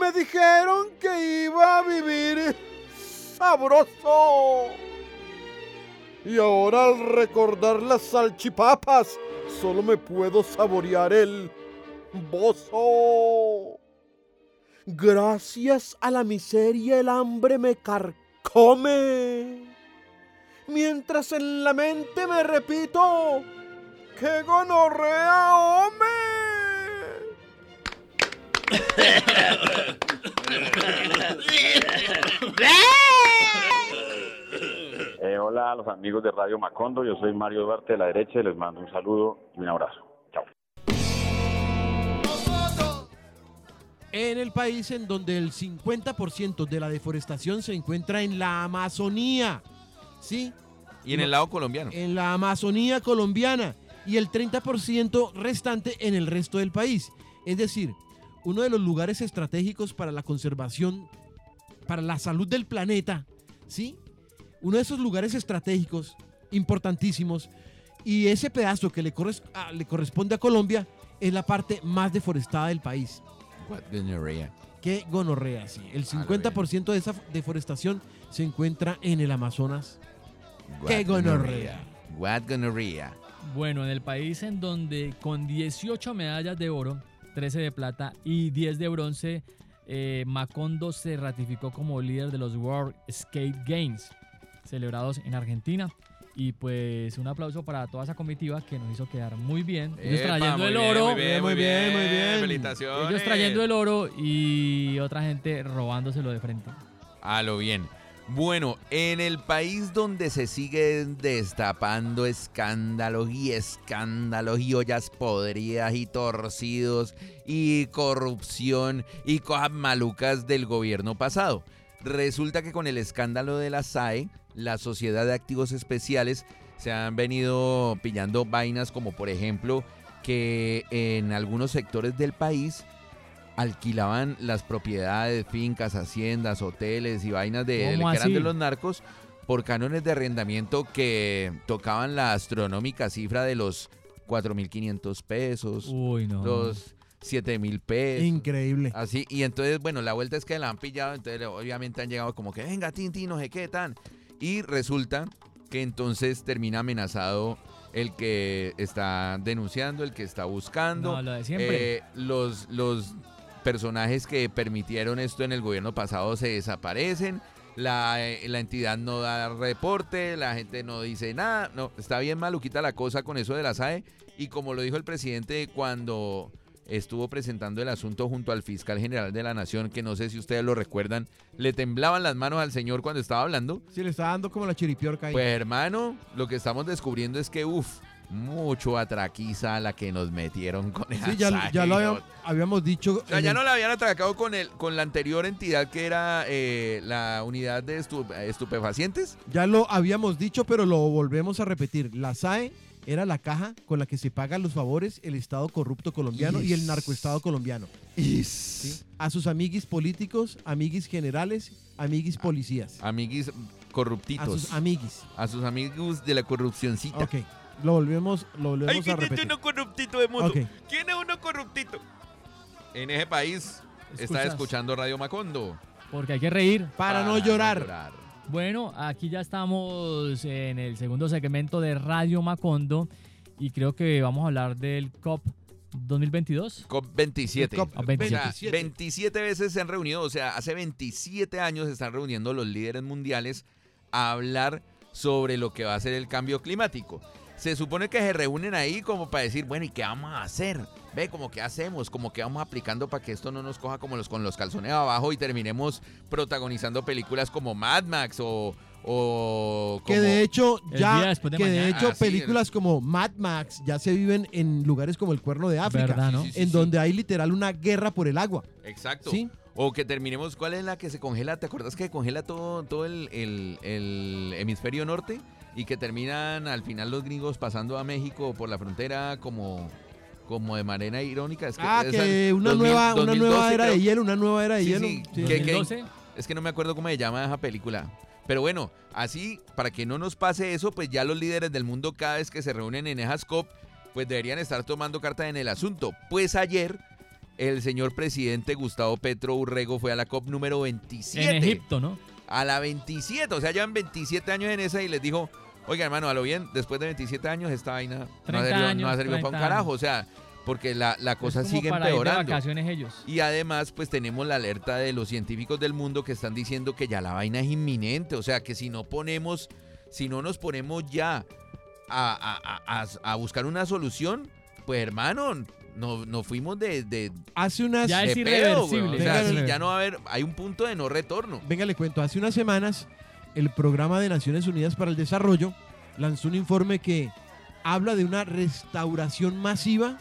Speaker 6: Me dijeron que iba a vivir sabroso. Y ahora al recordar las salchipapas, solo me puedo saborear el bozo. Gracias a la miseria el hambre me carcome. Mientras en la mente me repito, ¡qué gonorrea, hombre!
Speaker 7: Eh, hola a los amigos de Radio Macondo, yo soy Mario Duarte de la derecha y les mando un saludo y un abrazo. Chao.
Speaker 1: En el país en donde el 50% de la deforestación se encuentra en la Amazonía, ¿sí?
Speaker 3: Y en el lado colombiano.
Speaker 1: En la Amazonía colombiana y el 30% restante en el resto del país. Es decir, uno de los lugares estratégicos para la conservación, para la salud del planeta, ¿sí? Uno de esos lugares estratégicos importantísimos y ese pedazo que le, corres- le corresponde a Colombia es la parte más deforestada del país.
Speaker 3: What gonorrhea.
Speaker 1: Qué gonorrea, sí. El
Speaker 3: A lo
Speaker 1: 50% de esa deforestación se encuentra en el Amazonas.
Speaker 3: What
Speaker 1: Qué gonorrea.
Speaker 3: What gonorrhea.
Speaker 2: Bueno, en el país en donde con 18 medallas de oro, 13 de plata y 10 de bronce, eh, Macondo se ratificó como líder de los World Skate Games, celebrados en Argentina. Y pues un aplauso para toda esa comitiva que nos hizo quedar muy bien. Ellos
Speaker 3: Epa,
Speaker 2: trayendo
Speaker 3: muy
Speaker 2: el
Speaker 3: bien,
Speaker 2: oro.
Speaker 3: Muy bien, muy bien,
Speaker 1: muy bien.
Speaker 3: Felicitaciones.
Speaker 2: Ellos trayendo el oro y otra gente robándoselo de frente.
Speaker 3: A lo bien. Bueno, en el país donde se siguen destapando escándalos y escándalos y ollas podridas y torcidos y corrupción y cosas malucas del gobierno pasado. Resulta que con el escándalo de la SAE, la Sociedad de Activos Especiales, se han venido pillando vainas como por ejemplo que en algunos sectores del país alquilaban las propiedades, fincas, haciendas, hoteles y vainas de,
Speaker 2: ¿Cómo
Speaker 3: que eran de los narcos por cánones de arrendamiento que tocaban la astronómica cifra de los 4.500 pesos,
Speaker 2: Uy, no.
Speaker 3: los 7.000 pesos.
Speaker 1: Increíble.
Speaker 3: Así, y entonces, bueno, la vuelta es que la han pillado, entonces obviamente han llegado como que, venga, Tinti, no sé qué tan. Y resulta que entonces termina amenazado el que está denunciando, el que está buscando.
Speaker 2: No, lo de siempre.
Speaker 3: Eh, los, los personajes que permitieron esto en el gobierno pasado se desaparecen. La, eh, la entidad no da reporte, la gente no dice nada. No, está bien maluquita la cosa con eso de la SAE. Y como lo dijo el presidente cuando estuvo presentando el asunto junto al fiscal general de la nación, que no sé si ustedes lo recuerdan, le temblaban las manos al señor cuando estaba hablando.
Speaker 1: Sí, le está dando como la chiripiorca ahí.
Speaker 3: Pues hermano, lo que estamos descubriendo es que, uff, mucho atraquiza la que nos metieron con esa
Speaker 1: sí, ya, ya lo habíamos, habíamos dicho.
Speaker 3: O sea,
Speaker 1: en
Speaker 3: ya
Speaker 1: el-
Speaker 3: no la habían atracado con el, con la anterior entidad que era eh, la unidad de estu- estupefacientes.
Speaker 1: Ya lo habíamos dicho, pero lo volvemos a repetir. La SAE era la caja con la que se pagan los favores el Estado corrupto colombiano y el narcoestado colombiano. ¿sí? A sus amiguis políticos, amiguis generales, amiguis policías.
Speaker 3: Amiguis
Speaker 1: A
Speaker 3: corruptitos.
Speaker 1: sus amiguis.
Speaker 3: A sus amigos de la corrupcioncita.
Speaker 1: Ok. Lo volvemos, lo volvemos
Speaker 3: Ay,
Speaker 1: a
Speaker 3: ¿quién es
Speaker 1: repetir.
Speaker 3: uno corruptito de mundo? ¿Quién es uno corruptito? En ese país está escuchando Radio Macondo.
Speaker 2: Porque hay que reír.
Speaker 1: Para, no llorar.
Speaker 2: Bueno, aquí ya estamos en el segundo segmento de Radio Macondo y creo que vamos a hablar del COP 2022.
Speaker 3: COP27.
Speaker 1: COP
Speaker 2: Ah, 27.
Speaker 3: O sea,
Speaker 1: 27.
Speaker 3: 27 veces se han reunido, o sea, hace 27 años se están reuniendo los líderes mundiales a hablar sobre lo que va a ser el cambio climático. Se supone que se reúnen ahí como para decir, bueno, ¿y qué vamos a hacer? Ve, como qué hacemos, como que vamos aplicando para que esto no nos coja como los con los calzones abajo y terminemos protagonizando películas como Mad Max o, o
Speaker 1: Que
Speaker 3: como-
Speaker 1: de hecho ya,
Speaker 2: de
Speaker 1: que de hecho
Speaker 3: Ah, sí,
Speaker 1: películas como Mad Max ya se viven en lugares como el Cuerno de África,
Speaker 2: ¿Verdad, no?
Speaker 3: Sí, sí,
Speaker 1: en
Speaker 3: sí.
Speaker 1: donde hay literal una guerra por el agua.
Speaker 3: Exacto.
Speaker 1: ¿Sí?
Speaker 3: O que terminemos, ¿cuál es la que se congela? ¿Te acuerdas que congela todo, todo el, el- el hemisferio norte? Y que terminan al final los gringos pasando a México por la frontera como, como de manera irónica. Es que,
Speaker 1: Ah,
Speaker 3: es
Speaker 1: que una
Speaker 3: 2000
Speaker 1: nueva, una
Speaker 3: 2012
Speaker 1: nueva era de hielo, una nueva era de
Speaker 3: Sí,
Speaker 1: hielo.
Speaker 3: sí,
Speaker 1: Sí.
Speaker 3: que- que-
Speaker 2: 2012.
Speaker 3: Es que no me acuerdo cómo se llama esa película. Pero bueno, así, para que no nos pase eso, pues ya los líderes del mundo cada vez que se reúnen en esas COP, pues deberían estar tomando carta en el asunto. Pues ayer el señor presidente Gustavo Petro Urrego fue a la COP número 27.
Speaker 2: En Egipto, ¿no?
Speaker 3: A la 27, o sea, llevan 27 años en esa y les dijo, oiga hermano, a lo bien, después de 27 años esta vaina no ha
Speaker 2: 30
Speaker 3: servido, no ha
Speaker 2: años,
Speaker 3: servido para un
Speaker 2: 30
Speaker 3: carajo, o sea, porque la, la cosa
Speaker 2: Es como
Speaker 3: sigue
Speaker 2: para ir de
Speaker 3: empeorando.
Speaker 2: vacaciones ellos.
Speaker 3: Y además, pues tenemos la alerta de los científicos del mundo que están diciendo que ya la vaina es inminente. O sea, que si no ponemos, si no nos ponemos ya a, a- a- a- buscar una solución, pues hermano, nos no fuimos de, de,
Speaker 1: Hace unas,
Speaker 2: Ya
Speaker 3: de
Speaker 2: es
Speaker 3: pedo,
Speaker 2: irreversible.
Speaker 3: O sea,
Speaker 2: venga.
Speaker 3: ya no va a haber, hay un punto de no retorno.
Speaker 1: venga le cuento, hace unas semanas el programa de Naciones Unidas para el Desarrollo lanzó un informe que habla de una restauración masiva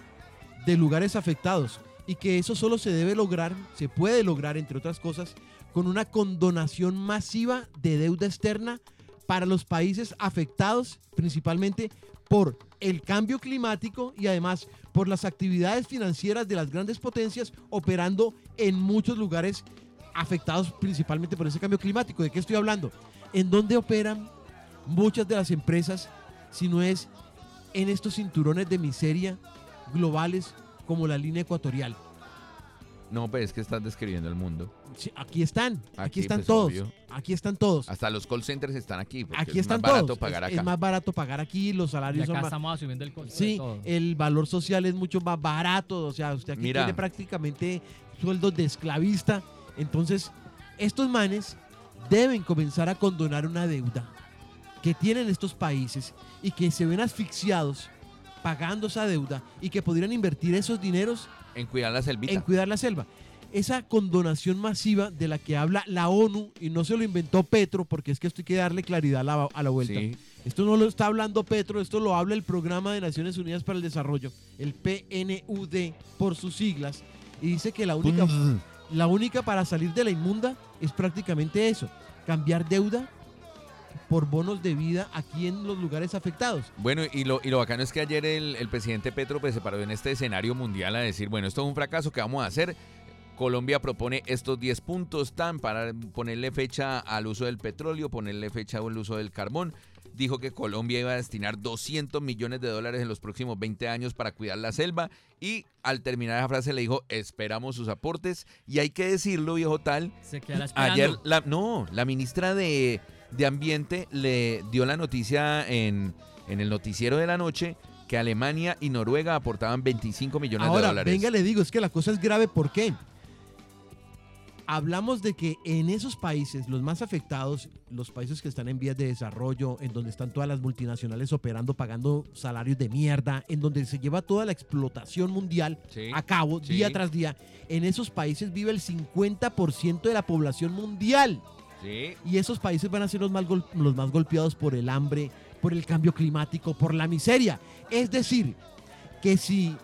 Speaker 1: de lugares afectados y que eso solo se debe lograr, se puede lograr entre otras cosas, con una condonación masiva de deuda externa para los países afectados principalmente por el cambio climático y además por las actividades financieras de las grandes potencias operando en muchos lugares afectados principalmente por ese cambio climático. ¿De qué estoy hablando? ¿En dónde operan muchas de las empresas si no es en estos cinturones de miseria globales como la línea ecuatorial?
Speaker 3: No, pues es que estás describiendo el mundo.
Speaker 1: Sí, aquí están, aquí,
Speaker 3: Aquí,
Speaker 1: están
Speaker 3: pues,
Speaker 1: todos,
Speaker 3: obvio.
Speaker 1: aquí están todos.
Speaker 3: Hasta los call centers están aquí. porque
Speaker 1: Aquí
Speaker 3: es
Speaker 1: están
Speaker 3: más barato
Speaker 1: todos.
Speaker 3: pagar
Speaker 1: es,
Speaker 3: acá.
Speaker 1: es más barato pagar aquí, los
Speaker 2: Y
Speaker 1: salarios
Speaker 2: acá
Speaker 1: son más...
Speaker 2: estamos asumiendo el costo de
Speaker 1: Sí,
Speaker 2: todo.
Speaker 1: el valor social es mucho más barato, o sea, usted aquí
Speaker 3: Mira.
Speaker 1: tiene prácticamente sueldos de esclavista. Entonces, estos manes deben comenzar a condonar una deuda que tienen estos países y que se ven asfixiados pagando esa deuda y que podrían invertir esos dineros
Speaker 3: En cuidar la selvita.
Speaker 1: en cuidar la selva. Esa condonación masiva de la que habla la ONU, y no se lo inventó Petro, porque es que esto hay que darle claridad a la, a la vuelta.
Speaker 3: Sí.
Speaker 1: Esto no lo está hablando Petro, esto lo habla el Programa de Naciones Unidas para el Desarrollo, el PNUD por sus siglas, y dice que la única, la única para salir de la inmunda es prácticamente eso, cambiar deuda por bonos de vida aquí en los lugares afectados.
Speaker 3: Bueno, y lo, y lo bacano es que ayer el, el presidente Petro pues, se paró en este escenario mundial a decir, bueno, esto es un fracaso, ¿qué vamos a hacer? Colombia propone estos 10 puntos tan para ponerle fecha al uso del petróleo, ponerle fecha al uso del carbón. Dijo que Colombia iba a destinar 200 millones de dólares en los próximos 20 años para cuidar la selva y al terminar esa frase le dijo, esperamos sus aportes y hay que decirlo, viejo tal,
Speaker 2: Se.
Speaker 3: Ayer, la, no, la ministra de, de Ambiente le dio la noticia en, en el noticiero de la noche que Alemania y Noruega aportaban 25 millones de dólares.
Speaker 1: venga, le digo, es que la cosa es grave, ¿por qué? Hablamos de que en esos países, los más afectados, los países que están en vías de desarrollo, en donde están todas las multinacionales operando, pagando salarios de mierda, en donde se lleva toda la explotación mundial
Speaker 3: Sí,
Speaker 1: a cabo
Speaker 3: sí.
Speaker 1: día tras día, en esos países vive el 50% de la población mundial.
Speaker 3: sí.
Speaker 1: Y esos países van a ser los más, los más golpeados por el hambre, por el cambio climático, por la miseria. Es decir, que si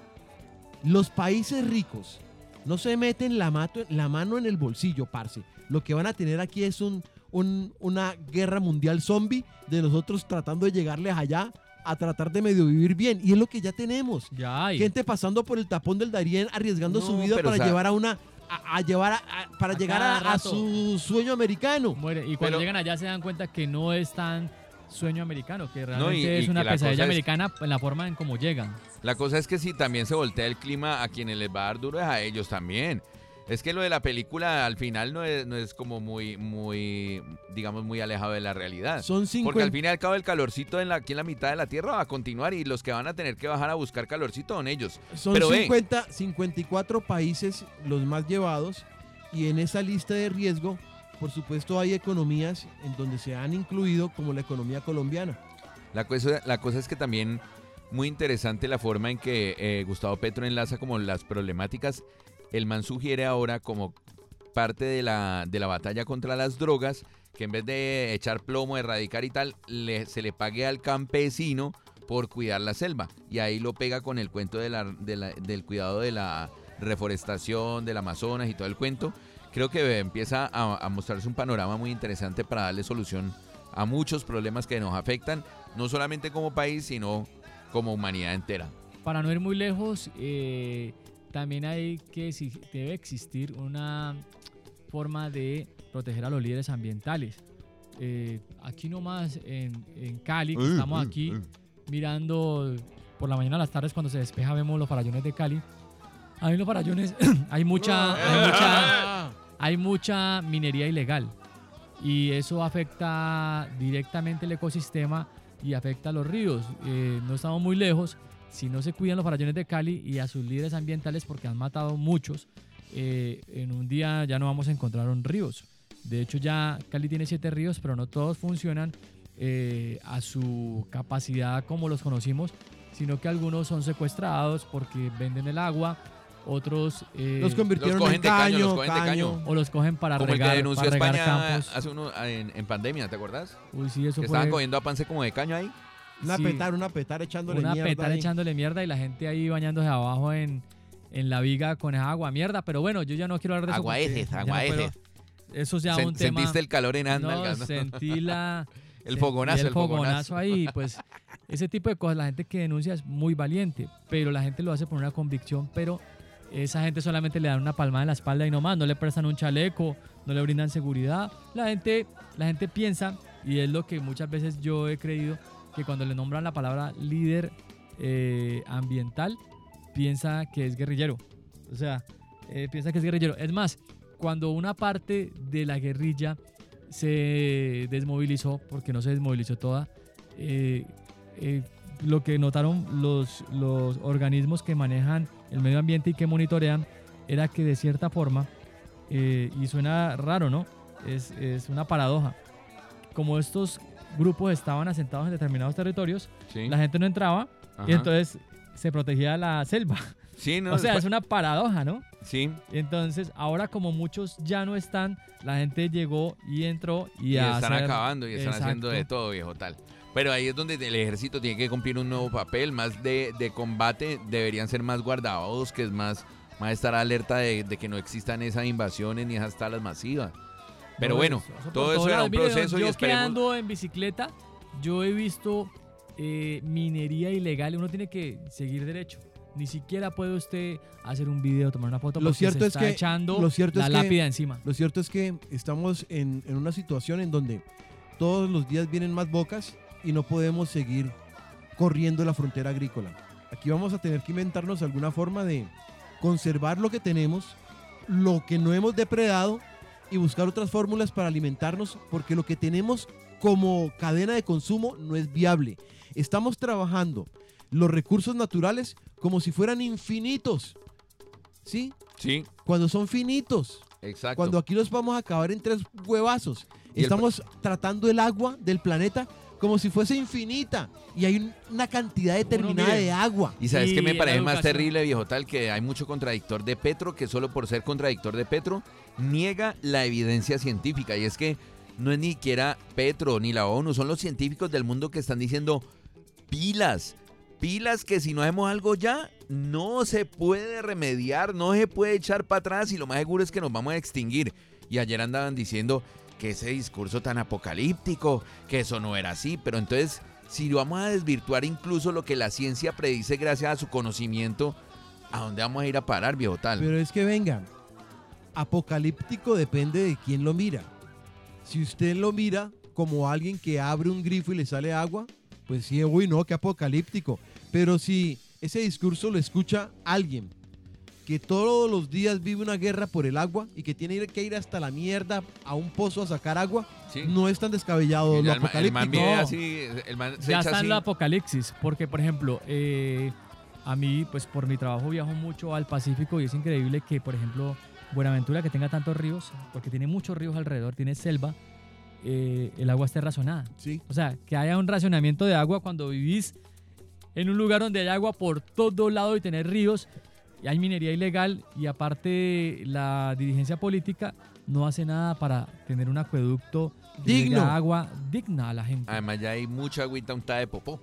Speaker 1: los países ricos no se meten la, mato- la mano en el bolsillo, parce, lo que van a tener aquí es un, un- una guerra mundial zombie de nosotros tratando de llegarles allá a tratar de medio vivir bien. Y es lo que ya tenemos.
Speaker 2: Ya hay.
Speaker 1: Gente pasando por el tapón del Darién, arriesgando su vida para
Speaker 3: o sea-
Speaker 1: llevar a una... A, a llevar a, a- para
Speaker 2: A
Speaker 1: llegar a, su sueño americano.
Speaker 2: Muere. Y cuando
Speaker 3: Pero-
Speaker 2: llegan allá se dan cuenta que no es tan sueño americano, que realmente
Speaker 3: y
Speaker 2: es una pesadilla
Speaker 3: es-
Speaker 2: americana en la forma en cómo llegan.
Speaker 3: La cosa es que si también se voltea el clima, a quienes les va a dar duro es a ellos también. Es que lo de la película al final no es, no es como muy, muy, digamos, muy alejado de la realidad.
Speaker 1: Son
Speaker 3: Porque al
Speaker 1: 50,
Speaker 3: fin y al cabo el calorcito en la, aquí en la mitad de la Tierra va a continuar y los que van a tener que bajar a buscar calorcito son ellos.
Speaker 1: son
Speaker 3: pero ve.
Speaker 1: 50 54 países los más llevados y en esa lista de riesgo, por supuesto, hay economías en donde se han incluido como la economía colombiana.
Speaker 3: La cosa, la cosa es que también muy interesante la forma en que eh, Gustavo Petro enlaza como las problemáticas. El man sugiere ahora como parte de la, de la batalla contra las drogas que en vez de echar plomo, erradicar y tal, le- se le pague al campesino por cuidar la selva. Y ahí lo pega con el cuento de la- de la- del cuidado de la reforestación, del Amazonas y todo el cuento. Creo que empieza a, a mostrarse un panorama muy interesante para darle solución a muchos problemas que nos afectan, no solamente como país, sino como humanidad entera.
Speaker 2: Para no ir muy lejos, eh, también hay que debe existir una forma de proteger a los líderes ambientales. Eh, aquí nomás en, en Cali, que estamos aquí mirando por la mañana a las tardes cuando se despeja vemos los farallones de Cali. En los farallones hay mucha, hay mucha, hay mucha minería ilegal y eso afecta directamente el ecosistema y afecta a los ríos. Eh, no estamos muy lejos. Si no se cuidan los farallones de Cali y a sus líderes ambientales, porque han matado muchos, eh, en un día ya no vamos a encontrar un ríos. De hecho, ya Cali tiene siete ríos, pero no todos funcionan eh, a su capacidad como los conocimos, sino que algunos son secuestrados porque venden el agua, otros eh,
Speaker 1: Los convirtieron
Speaker 3: Los cogen
Speaker 1: en
Speaker 3: de caño,
Speaker 1: caño,
Speaker 3: los cogen de
Speaker 1: caño.
Speaker 3: caño.
Speaker 2: o los cogen para
Speaker 3: Como el
Speaker 2: regar,
Speaker 3: que denunció
Speaker 2: para regar
Speaker 3: España
Speaker 2: campos.
Speaker 3: hace uno en, en pandemia, ¿te acuerdas?
Speaker 2: Uy, sí, eso
Speaker 3: Que
Speaker 2: fue
Speaker 3: estaban cogiendo a Pance como de caño ahí.
Speaker 1: Una
Speaker 2: Sí.
Speaker 1: petar, una petar echándole
Speaker 2: una
Speaker 1: mierda
Speaker 2: petar
Speaker 1: ahí.
Speaker 2: echándole mierda y la gente ahí bañándose abajo en, en la viga con esa agua mierda. Pero bueno, yo ya no quiero hablar de eso.
Speaker 3: Agua
Speaker 2: ya
Speaker 3: agua
Speaker 2: no
Speaker 3: heces.
Speaker 2: Eso es ya
Speaker 3: Sen-
Speaker 2: un tema.
Speaker 3: ¿Sentiste el calor en
Speaker 2: no,
Speaker 3: Andalgas? ¿no?
Speaker 2: sentí la...
Speaker 3: El fogonazo,
Speaker 2: el
Speaker 3: el fogonazo.
Speaker 2: fogonazo ahí. Pues ese tipo de cosas, la gente que denuncia es muy valiente, pero la gente lo hace por una convicción, pero esa gente solamente le dan una palmada en la espalda y no más, no le prestan un chaleco, no le brindan seguridad. La gente, la gente piensa, y es lo que muchas veces yo he creído, que cuando le nombran la palabra líder eh, ambiental, piensa que es guerrillero. O sea, eh, piensa que es guerrillero. Es más, cuando una parte de la guerrilla se desmovilizó, porque no se desmovilizó toda, eh, lo que notaron los, los organismos que manejan el medio ambiente y que monitorean era que de cierta forma, eh, y suena raro, ¿no? Es, es una paradoja. Como estos grupos estaban asentados en determinados territorios,
Speaker 3: Sí.
Speaker 2: la gente no entraba y entonces se protegía la selva.
Speaker 3: Sí, no,
Speaker 2: o sea,
Speaker 3: después-
Speaker 2: es una paradoja, ¿no?
Speaker 3: sí.
Speaker 2: Entonces, ahora como muchos ya no están, la gente llegó y entró y,
Speaker 3: Y, están
Speaker 2: hacer-
Speaker 3: acabando y están haciendo de todo, viejo, tal. Pero ahí es donde el ejército tiene que cumplir un nuevo papel, más de, de combate, deberían ser más guardados, que es más, más estar alerta de, de que no existan esas invasiones ni esas talas masivas. Pero
Speaker 2: No,
Speaker 3: bueno,
Speaker 2: eso-
Speaker 3: todo eso era un
Speaker 2: Mire,
Speaker 3: proceso y
Speaker 2: yo que
Speaker 3: esperemos...
Speaker 2: ando en bicicleta, yo he visto eh, minería ilegal. Uno tiene que seguir derecho. Ni siquiera puede usted hacer un video, tomar una foto
Speaker 1: Lo
Speaker 2: porque
Speaker 1: cierto
Speaker 2: se
Speaker 1: es
Speaker 2: está
Speaker 1: que-
Speaker 2: echando
Speaker 1: lo cierto
Speaker 2: la
Speaker 1: es que-
Speaker 2: lápida encima.
Speaker 1: Lo cierto es que estamos en, en una situación en donde todos los días vienen más bocas y no podemos seguir corriendo la frontera agrícola. Aquí vamos a tener que inventarnos alguna forma de conservar lo que tenemos, lo que no hemos depredado y buscar otras fórmulas para alimentarnos porque lo que tenemos como cadena de consumo no es viable. Estamos trabajando los recursos naturales como si fueran infinitos. ¿Sí?
Speaker 3: Sí,
Speaker 1: Cuando son finitos.
Speaker 3: exacto.
Speaker 1: Cuando aquí los vamos a acabar en tres huevazos.
Speaker 3: El
Speaker 1: Estamos tratando el agua del planeta como si fuese infinita. Y hay un- una cantidad determinada de agua.
Speaker 3: Y sabes que me parece más terrible, viejo tal, que hay mucho contradictor de Petro que solo por ser contradictor de Petro niega la evidencia científica. Y es que no es ni siquiera Petro ni la ONU, son los científicos del mundo que están diciendo pilas, pilas que si no hacemos algo ya, no se puede remediar, no se puede echar para atrás y lo más seguro es que nos vamos a extinguir. Y ayer andaban diciendo que ese discurso tan apocalíptico, que eso no era así, pero entonces si vamos a desvirtuar incluso lo que la ciencia predice gracias a su conocimiento, ¿a dónde vamos a ir a parar, viejo tal?
Speaker 1: Pero es que venga, apocalíptico depende de quién lo mira. Si usted lo mira como alguien que abre un grifo y le sale agua, pues sí, uy, no, qué apocalíptico. Pero si ese discurso lo escucha alguien que todos los días vive una guerra por el agua y que tiene que ir hasta la mierda a un pozo a sacar agua,
Speaker 3: Sí.
Speaker 1: no es tan descabellado lo
Speaker 3: el, ma- el man
Speaker 2: No.
Speaker 3: así, el man se
Speaker 2: ya
Speaker 3: echa
Speaker 2: está
Speaker 3: así.
Speaker 2: en la apocalipsis, porque por ejemplo, eh, a mí, pues por mi trabajo viajo mucho al Pacífico y es increíble que, por ejemplo, Buenaventura, que tenga tantos ríos, porque tiene muchos ríos alrededor, tiene selva, eh, el agua esté razonada.
Speaker 1: Sí.
Speaker 2: O sea, que haya un racionamiento de agua cuando vivís en un lugar donde hay agua por todo lado y tener ríos, hay minería ilegal y aparte la dirigencia política no hace nada para tener un acueducto que
Speaker 1: Digno.
Speaker 2: agua digna a la gente.
Speaker 3: Además ya hay mucha agüita untada de popó.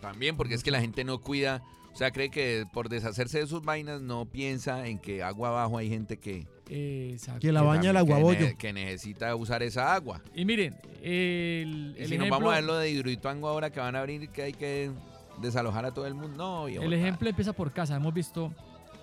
Speaker 3: También porque es que la gente no cuida, o sea, cree que por deshacerse de sus vainas no piensa en que agua abajo hay gente que,
Speaker 2: Exacto.
Speaker 1: Que la baña el
Speaker 3: que
Speaker 1: aguabollo.
Speaker 3: ne- que necesita usar esa agua.
Speaker 2: Y miren, el,
Speaker 3: Y
Speaker 2: el
Speaker 3: si
Speaker 2: ejemplo,
Speaker 3: nos vamos a ver lo de Hidroituango ahora que van a abrir, que hay que desalojar a todo el mundo. No,
Speaker 2: el ejemplo empieza por casa. Hemos visto,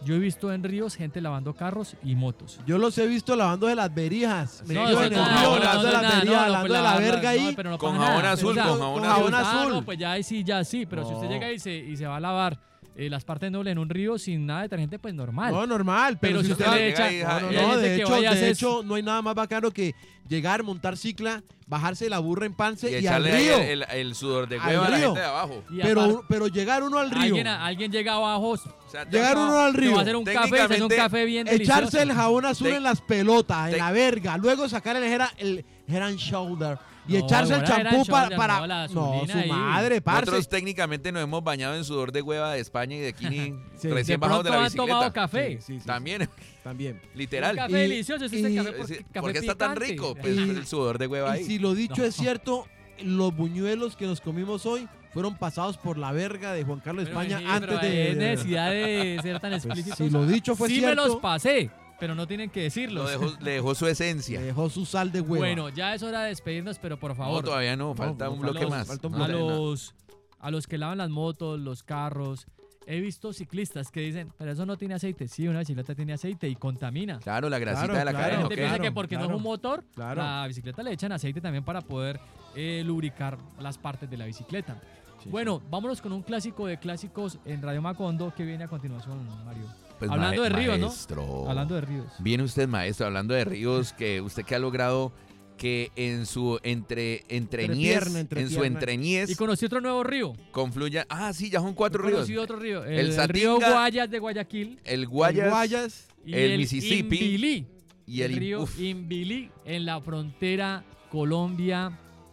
Speaker 2: yo he visto en ríos gente lavando carros y motos.
Speaker 1: Yo los he visto lavando de las berijas.
Speaker 3: Sí,
Speaker 1: metido
Speaker 3: eso
Speaker 1: en el
Speaker 3: no,
Speaker 1: río,
Speaker 3: no,
Speaker 1: lavando
Speaker 3: no,
Speaker 1: de las
Speaker 2: nada,
Speaker 1: berijas,
Speaker 2: no,
Speaker 1: lavando
Speaker 2: pues
Speaker 1: de la verga
Speaker 2: no,
Speaker 1: ahí.
Speaker 2: no
Speaker 3: Con jabón azul, con jabón azul.
Speaker 2: Ah, no, pues ya ahí sí, ya sí. Pero si usted
Speaker 1: No.
Speaker 2: llega y se, y se va a lavar eh, las partes nobles en un río sin nada de detergente, pues normal.
Speaker 1: No, normal. Pero,
Speaker 2: pero si usted
Speaker 1: va-
Speaker 2: le echa,
Speaker 3: ahí,
Speaker 1: No, no, no, de hecho, de
Speaker 2: hacer-
Speaker 1: hecho, no hay nada más bacano que llegar, montar cicla, bajarse la burra en pance
Speaker 3: y
Speaker 1: y, al río.
Speaker 3: el, el- el sudor de
Speaker 1: Al
Speaker 3: huevo a la gente de abajo.
Speaker 1: pero,
Speaker 2: aparte,
Speaker 1: pero llegar uno al río,
Speaker 2: alguien, alguien llega abajo,
Speaker 3: O sea,
Speaker 1: Llegar uno al río,
Speaker 2: va a hacer un café, se hace un café bien delicioso.
Speaker 1: echarse el jabón azul en las pelotas, en la verga, luego sacar el el head and shoulder y
Speaker 2: No,
Speaker 1: echarse el champú para...
Speaker 2: no,
Speaker 1: su
Speaker 2: ahí.
Speaker 1: madre, parce.
Speaker 3: Nosotros técnicamente nos hemos bañado en sudor de hueva de España y de Kini
Speaker 1: Sí.
Speaker 2: de
Speaker 3: recién bajados de
Speaker 2: pronto
Speaker 3: la
Speaker 2: han tomado
Speaker 3: bicicleta.
Speaker 2: café.
Speaker 1: Sí, sí, sí,
Speaker 3: También,
Speaker 1: También.
Speaker 3: literal.
Speaker 2: Un café
Speaker 1: Y-
Speaker 2: delicioso, es
Speaker 1: y-
Speaker 2: el café,
Speaker 3: Es
Speaker 2: porque,
Speaker 3: decir,
Speaker 2: café
Speaker 3: ¿Por qué está tan rico? Pues
Speaker 1: Y-
Speaker 3: el sudor de hueva
Speaker 1: Y
Speaker 3: ahí.
Speaker 1: si lo dicho
Speaker 2: No.
Speaker 1: es cierto, los buñuelos que nos comimos hoy fueron pasados por la verga de Juan Carlos
Speaker 2: Pero,
Speaker 1: España
Speaker 2: sí,
Speaker 1: antes
Speaker 2: pero
Speaker 1: de...
Speaker 2: Es necesidad de ser tan
Speaker 1: Pues,
Speaker 2: explícitos.
Speaker 1: si lo dicho fue
Speaker 2: sí
Speaker 1: cierto,
Speaker 2: me los pasé, pero no tienen que decirlo.
Speaker 3: Lo dejó, le dejó su
Speaker 1: le
Speaker 3: esencia.
Speaker 1: dejó su sal de huevo.
Speaker 2: Bueno, ya es hora de despedirnos, pero por
Speaker 3: No,
Speaker 2: favor,
Speaker 3: todavía no, falta
Speaker 1: no,
Speaker 3: un bloque
Speaker 2: los-
Speaker 3: más.
Speaker 1: falta un
Speaker 3: No,
Speaker 2: a
Speaker 1: bloque.
Speaker 3: no.
Speaker 2: los, a los que lavan las motos, los carros, he visto ciclistas que dicen, pero eso no tiene aceite. Sí, una bicicleta tiene aceite y contamina.
Speaker 3: Claro, la grasita
Speaker 1: Claro,
Speaker 3: de la
Speaker 1: claro,
Speaker 2: La
Speaker 3: cadena.
Speaker 2: gente piensa
Speaker 1: claro,
Speaker 2: que porque no es un motor,
Speaker 1: Claro.
Speaker 2: la bicicleta le echan aceite también para poder eh, lubricar las partes de la bicicleta.
Speaker 1: Sí,
Speaker 2: bueno, vámonos con un clásico de clásicos en Radio Macondo que viene a continuación, Mario.
Speaker 3: Pues,
Speaker 2: Hablando de ríos, ¿no?
Speaker 3: maestro.
Speaker 2: Hablando de ríos.
Speaker 3: Viene usted, maestro, hablando de ríos, que usted que ha logrado que en su entre entreñez,
Speaker 1: Entrepierna,
Speaker 3: en su
Speaker 1: entrepierna.
Speaker 2: Y conocí otro nuevo río.
Speaker 3: confluya. Ah, sí, ya son cuatro ríos.
Speaker 2: Conocí otro río. El,
Speaker 3: El
Speaker 2: el río Guayas de Guayaquil.
Speaker 3: El
Speaker 1: El
Speaker 3: Guayas,
Speaker 1: Guayas,
Speaker 2: Y
Speaker 3: el Mississippi
Speaker 2: Imbilí.
Speaker 3: y el,
Speaker 2: río Imbilí en la frontera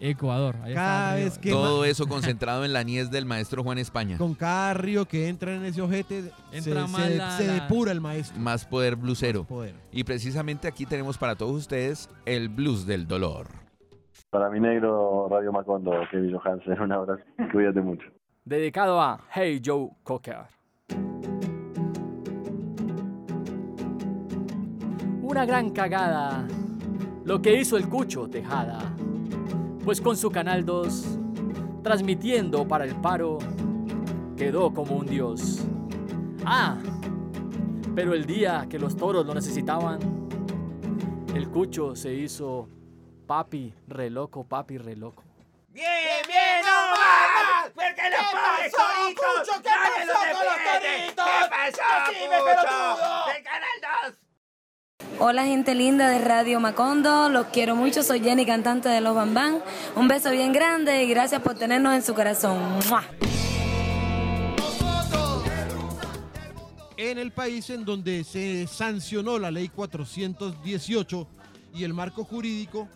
Speaker 2: Ahí
Speaker 1: Cada vez que-
Speaker 3: todo eso concentrado en la niez del maestro Juan España.
Speaker 1: con cada río que entra en ese ojete,
Speaker 2: Entra
Speaker 1: se,
Speaker 2: más
Speaker 1: se-
Speaker 2: la-
Speaker 1: se
Speaker 2: la-
Speaker 1: depura el maestro.
Speaker 3: Más poder blusero.
Speaker 1: Poder.
Speaker 3: Y precisamente aquí tenemos para todos ustedes el blues del dolor.
Speaker 7: Para mi negro Radio Macondo, Kevin Johansen, un abrazo. Cuídate mucho.
Speaker 8: Dedicado a Hey Joe Cocker. Una gran cagada, lo que hizo el Cucho Tejada, pues con su Canal 2, transmitiendo para el paro, quedó como un dios. Ah, pero el día que los toros lo necesitaban, el Cucho se hizo papi re loco, papi re loco.
Speaker 9: Bien, bien, no más, porque los pobres toritos nadie los defiende. ¿Qué pasó, Canal 2.
Speaker 10: Hola gente linda de Radio Macondo, los quiero mucho, soy Jenny, cantante de Los Bambán. Un beso bien grande y gracias por tenernos en su corazón.
Speaker 1: En el país en donde se sancionó la ley 418 y el marco jurídico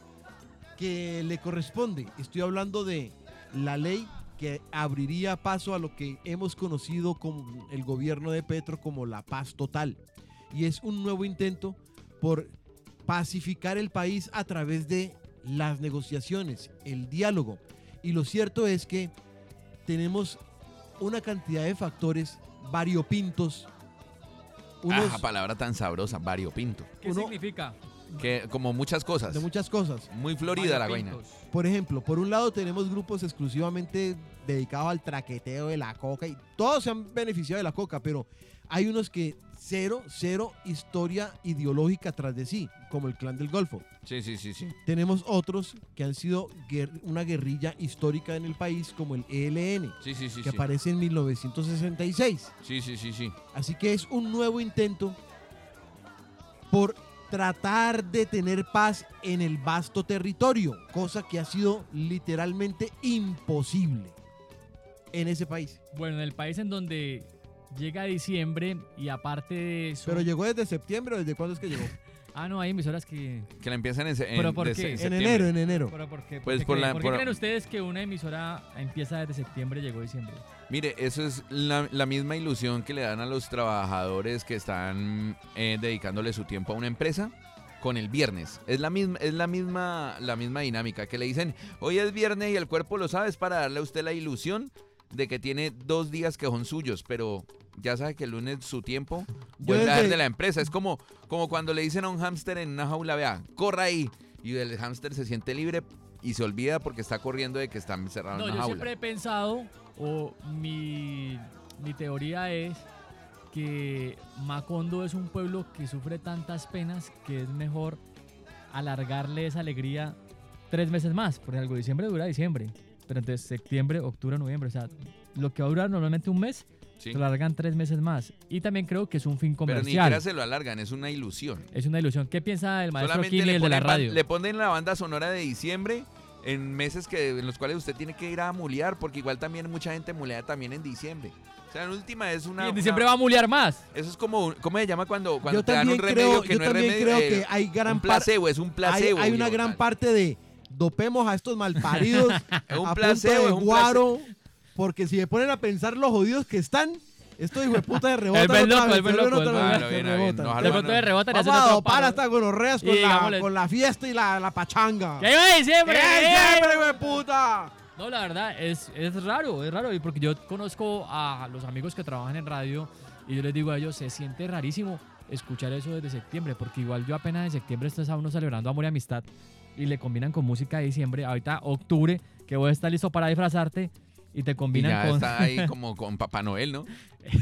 Speaker 1: que le corresponde. Estoy hablando de la ley que abriría paso a lo que hemos conocido como el gobierno de Petro como la paz total. Y es un nuevo intento por pacificar el país a través de las negociaciones, el diálogo. Y lo cierto es que tenemos una cantidad de factores variopintos. Unos,
Speaker 3: Ah, palabra tan sabrosa, variopinto.
Speaker 2: ¿Qué
Speaker 1: Uno-
Speaker 2: significa?
Speaker 3: Que, como muchas cosas.
Speaker 1: de muchas cosas.
Speaker 3: Muy florida la vaina.
Speaker 1: Por ejemplo, por un lado tenemos grupos exclusivamente dedicados al traqueteo de la coca y todos se han beneficiado de la coca, pero hay unos que cero, cero historia ideológica tras de sí, como el clan del Golfo.
Speaker 3: Sí, sí, sí, sí.
Speaker 1: Tenemos otros que han sido guer- una guerrilla histórica en el país, como el ELN,
Speaker 3: Sí, sí, sí.
Speaker 1: que
Speaker 3: sí.
Speaker 1: aparece en 1966.
Speaker 3: Sí, sí, sí, sí.
Speaker 1: Así que es un nuevo intento por tratar de tener paz en el vasto territorio, cosa que ha sido literalmente imposible en ese país.
Speaker 2: Bueno, en el país en donde llega diciembre y aparte de eso...
Speaker 1: Pero llegó desde septiembre, ¿o ¿desde cuándo es que llegó?
Speaker 2: Ah, no, hay emisoras que...
Speaker 3: Que la empiezan en, se- en-
Speaker 2: ¿Pero por
Speaker 3: de
Speaker 2: qué?
Speaker 3: se-
Speaker 2: En
Speaker 1: enero, en enero.
Speaker 2: ¿Pero por qué,
Speaker 3: Pues
Speaker 2: qué
Speaker 3: por la-
Speaker 2: ¿Por qué
Speaker 3: por-
Speaker 2: creen ustedes que una emisora empieza desde septiembre y llegó diciembre?
Speaker 3: Mire, eso es la, la misma ilusión que le dan a los trabajadores que están eh, dedicándole su tiempo a una empresa con el viernes. Es la misma, es la misma, la misma dinámica que le dicen, hoy es viernes y el cuerpo lo sabe, es para darle a usted la ilusión de que tiene dos días que son suyos, pero ya sabe que el lunes su tiempo vuelve a de la empresa. Es como, como cuando le dicen a un hámster en una jaula, vea, corra ahí. Y el hámster se siente libre y se olvida porque está corriendo de que está encerrado
Speaker 2: No,
Speaker 3: en
Speaker 2: yo
Speaker 3: una jaula.
Speaker 2: siempre he pensado, o mi, mi teoría es que Macondo es un pueblo que sufre tantas penas que es mejor alargarle esa alegría tres meses más, porque algo diciembre dura diciembre, pero entonces septiembre, octubre, noviembre, o sea, lo que va a durar normalmente un mes,
Speaker 3: Sí.
Speaker 2: se lo alargan tres meses más. Y también creo que es un fin
Speaker 3: Pero ni
Speaker 2: comercial.
Speaker 3: siquiera se lo alargan, es una ilusión.
Speaker 2: Es una ilusión. ¿Qué piensa el maestro
Speaker 3: Solamente le
Speaker 2: el de la radio?
Speaker 3: le ponen la banda sonora de diciembre en meses que en los cuales usted tiene que ir a mulear, porque igual también mucha gente mulea también en diciembre. O sea, en última es una...
Speaker 2: Y en
Speaker 3: una-
Speaker 2: diciembre va a mulear más.
Speaker 3: Eso es como, ¿cómo se llama cuando, cuando
Speaker 1: Yo
Speaker 3: te dan un remedio
Speaker 1: creo,
Speaker 3: que
Speaker 1: yo
Speaker 3: no es
Speaker 1: también
Speaker 3: remedio?
Speaker 1: creo
Speaker 3: eh,
Speaker 1: que hay gran
Speaker 3: un placebo, es un placebo.
Speaker 1: hay una gran
Speaker 3: tal.
Speaker 1: parte de dopemos a estos malparidos
Speaker 3: Es un
Speaker 1: a
Speaker 3: placebo,
Speaker 1: de
Speaker 3: un
Speaker 1: guaro, porque si me ponen a pensar los jodidos que están, estos hijos de puta de rebotan
Speaker 2: Él ve
Speaker 1: otra
Speaker 2: loco,
Speaker 1: se ven
Speaker 2: loco, De
Speaker 3: no-
Speaker 2: pronto de rebota le hacen
Speaker 1: Vamos a
Speaker 2: otro
Speaker 1: dopar
Speaker 2: palo.
Speaker 1: hasta gonorreas con, la, con la fiesta y la, la pachanga.
Speaker 2: ¡Ya iba diciembre!
Speaker 1: ¡Eh,
Speaker 2: ¡Eh!
Speaker 1: siempre, hijo de puta!
Speaker 2: No, la verdad, es, es raro, es raro. Y porque yo conozco a los amigos que trabajan en radio y yo les digo a ellos, se siente rarísimo escuchar eso desde septiembre, porque igual yo apenas en septiembre estás a uno celebrando amor y amistad y le combinan con música de diciembre. Ahorita octubre, que voy a estar listo para disfrazarte y te
Speaker 3: Y
Speaker 2: combinan
Speaker 3: ya
Speaker 2: con...
Speaker 3: está ahí como con Papá Noel, ¿no?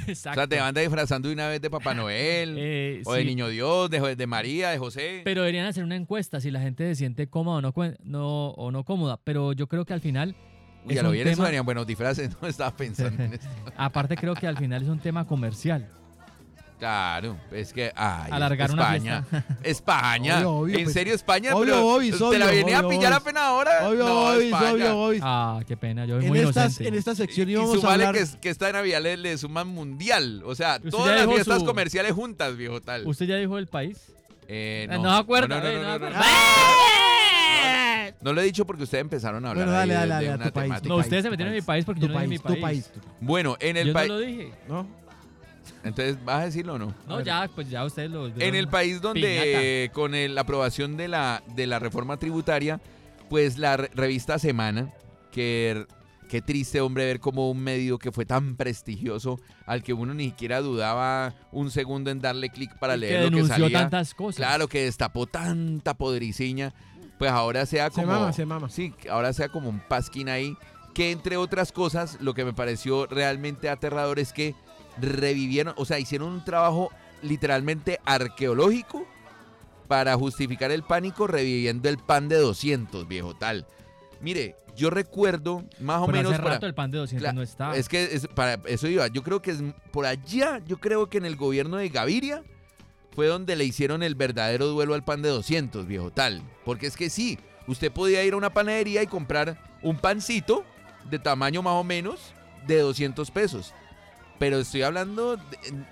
Speaker 2: Exacto.
Speaker 3: O sea, te van disfrazando de una vez de Papá Noel,
Speaker 2: Eh,
Speaker 3: o de. Niño Dios, de, de María, de José.
Speaker 2: Pero deberían hacer una encuesta si la gente se siente cómoda o no, no, o no cómoda. Pero yo creo que al final...
Speaker 3: Uy,
Speaker 2: es
Speaker 3: a lo eso
Speaker 2: tema-
Speaker 3: buenos disfraces, no estaba pensando en esto.
Speaker 2: Aparte creo que al final es un tema comercial.
Speaker 3: Claro, es que. Ay,
Speaker 2: Alargar una
Speaker 3: España. España.
Speaker 1: Obvio, obvio,
Speaker 3: ¿En
Speaker 1: pues.
Speaker 3: serio España?
Speaker 1: Obvio,
Speaker 3: Pero
Speaker 1: obis,
Speaker 3: ¿Te la
Speaker 1: obvio,
Speaker 3: venía a
Speaker 1: obvio,
Speaker 3: pillar apenas ahora?
Speaker 1: Obvio,
Speaker 3: no,
Speaker 1: obvio, obis.
Speaker 2: Ah, qué pena, yo soy
Speaker 1: En,
Speaker 2: muy
Speaker 1: estas,
Speaker 2: inocente.
Speaker 1: en esta sección
Speaker 3: Y
Speaker 1: íbamos a hablar...
Speaker 3: que, que esta Navidad le, le suman mundial. O sea, todas las fiestas
Speaker 2: su-
Speaker 3: comerciales juntas, viejo tal.
Speaker 2: ¿Usted ya dijo el país?
Speaker 3: Eh,
Speaker 2: Eh, no
Speaker 3: No, no, no,
Speaker 2: no
Speaker 3: no,
Speaker 2: se
Speaker 3: no,
Speaker 2: acuerda.
Speaker 3: no. No lo he dicho porque ustedes empezaron a hablar
Speaker 1: Bueno, dale, dale,
Speaker 3: de-
Speaker 1: dale,
Speaker 3: de
Speaker 1: a
Speaker 3: una
Speaker 1: tu país.
Speaker 2: No,
Speaker 1: país,
Speaker 2: ustedes se metieron en mi
Speaker 1: país.
Speaker 2: país porque
Speaker 1: Tu
Speaker 2: yo no dije mi
Speaker 1: país,
Speaker 2: país.
Speaker 1: país.
Speaker 3: Bueno, en el
Speaker 2: Yo no
Speaker 3: país.
Speaker 2: lo dije.
Speaker 1: ¿No?
Speaker 3: Entonces, ¿vas a decirlo o no?
Speaker 2: No, ya, pues ya ustedes lo...
Speaker 3: En el país donde con el- la aprobación de la, de la reforma tributaria, pues la re- revista Semana, que qué triste hombre ver como un medio que fue tan prestigioso al que uno ni siquiera dudaba un segundo en darle clic para
Speaker 2: Y que
Speaker 3: leer lo que
Speaker 2: denunció
Speaker 3: salía.
Speaker 2: tantas cosas.
Speaker 3: Claro, que destapó tanta podriciña, pues ahora sea
Speaker 1: Se
Speaker 3: como
Speaker 1: mama, se mama.
Speaker 3: Sí, que ahora sea como un pasquín ahí, que entre otras cosas, lo que me pareció realmente aterrador es que revivieron, o sea, hicieron un trabajo literalmente arqueológico para justificar el pánico reviviendo el pan de 200, viejo tal. Mire, yo recuerdo más o
Speaker 2: Pero
Speaker 3: menos
Speaker 2: hace
Speaker 3: para-
Speaker 2: rato el pan de 200
Speaker 3: Cla-
Speaker 2: no está.
Speaker 3: es que es- para eso iba. Yo creo que es por allá, yo creo que en el gobierno de Gaviria fue donde le hicieron el verdadero duelo al pan de 200, viejo tal. Porque es que sí, usted podía ir a una panadería y comprar un pancito de tamaño más o menos de 200 pesos. Pero estoy hablando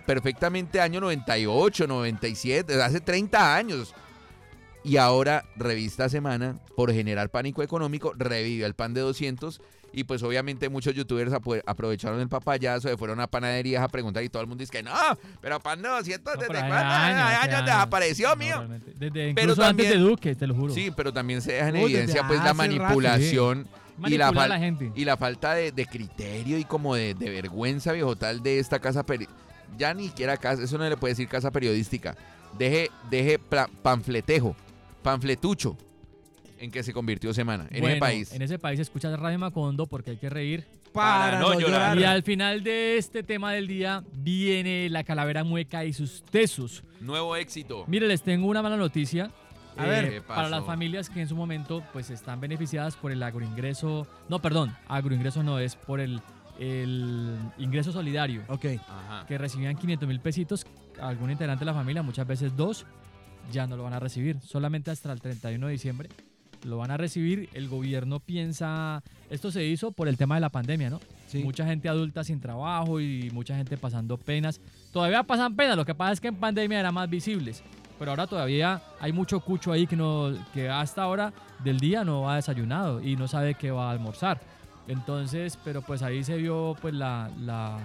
Speaker 3: perfectamente año 98, 97, hace 30 años. Y ahora, Revista Semana, por generar pánico económico, revive el pan de 200. Y pues obviamente muchos youtubers aprovecharon el papayazo, se fueron a panaderías a preguntar y todo el mundo dice que no, pero pan de 200,
Speaker 2: No,
Speaker 3: ¿desde cuándo?
Speaker 2: años,
Speaker 3: desapareció,
Speaker 2: No,
Speaker 3: mío.
Speaker 2: realmente. Desde,
Speaker 3: Pero
Speaker 2: antes de
Speaker 3: también-
Speaker 2: Duque, te lo juro.
Speaker 3: Sí, pero también se deja en
Speaker 1: Uy,
Speaker 3: evidencia pues la
Speaker 1: rato,
Speaker 3: manipulación y la,
Speaker 2: Manipular a
Speaker 3: fal-
Speaker 2: la gente.
Speaker 3: y la falta de, de criterio y como de, de vergüenza viejo tal de esta casa peri- ya ni siquiera casa, eso no le puede decir casa periodística. Deje, deje panfletejo. panfletucho en que se convirtió semana en ese país.
Speaker 2: En ese país escuchas Radio Macondo porque hay que reír.
Speaker 3: Para no llorar.
Speaker 2: Y al final de este tema del día viene la calavera mueca y sus tesos.
Speaker 3: Nuevo éxito.
Speaker 2: Mire, les tengo una mala noticia.
Speaker 3: A
Speaker 2: eh,
Speaker 3: ver. ¿Qué
Speaker 2: para las familias que en su momento pues están beneficiadas por el agroingreso. No, perdón, agroingreso no es por el, el ingreso solidario.
Speaker 1: Ok.
Speaker 3: Ajá.
Speaker 2: Que recibían 500 mil pesitos. Algún integrante de la familia, muchas veces dos, ya no lo van a recibir. Solamente hasta el 31 de diciembre lo van a recibir. El gobierno piensa. Esto se hizo por el tema de la pandemia, ¿no? Mucha gente adulta sin trabajo y mucha gente pasando penas. Todavía pasan penas, lo que pasa es que en pandemia eran más visibles. Pero ahora todavía hay mucho cucho ahí que, no, que hasta ahora del día no ha desayunado y no sabe qué va a almorzar. Entonces, pero pues ahí se vio pues la, la,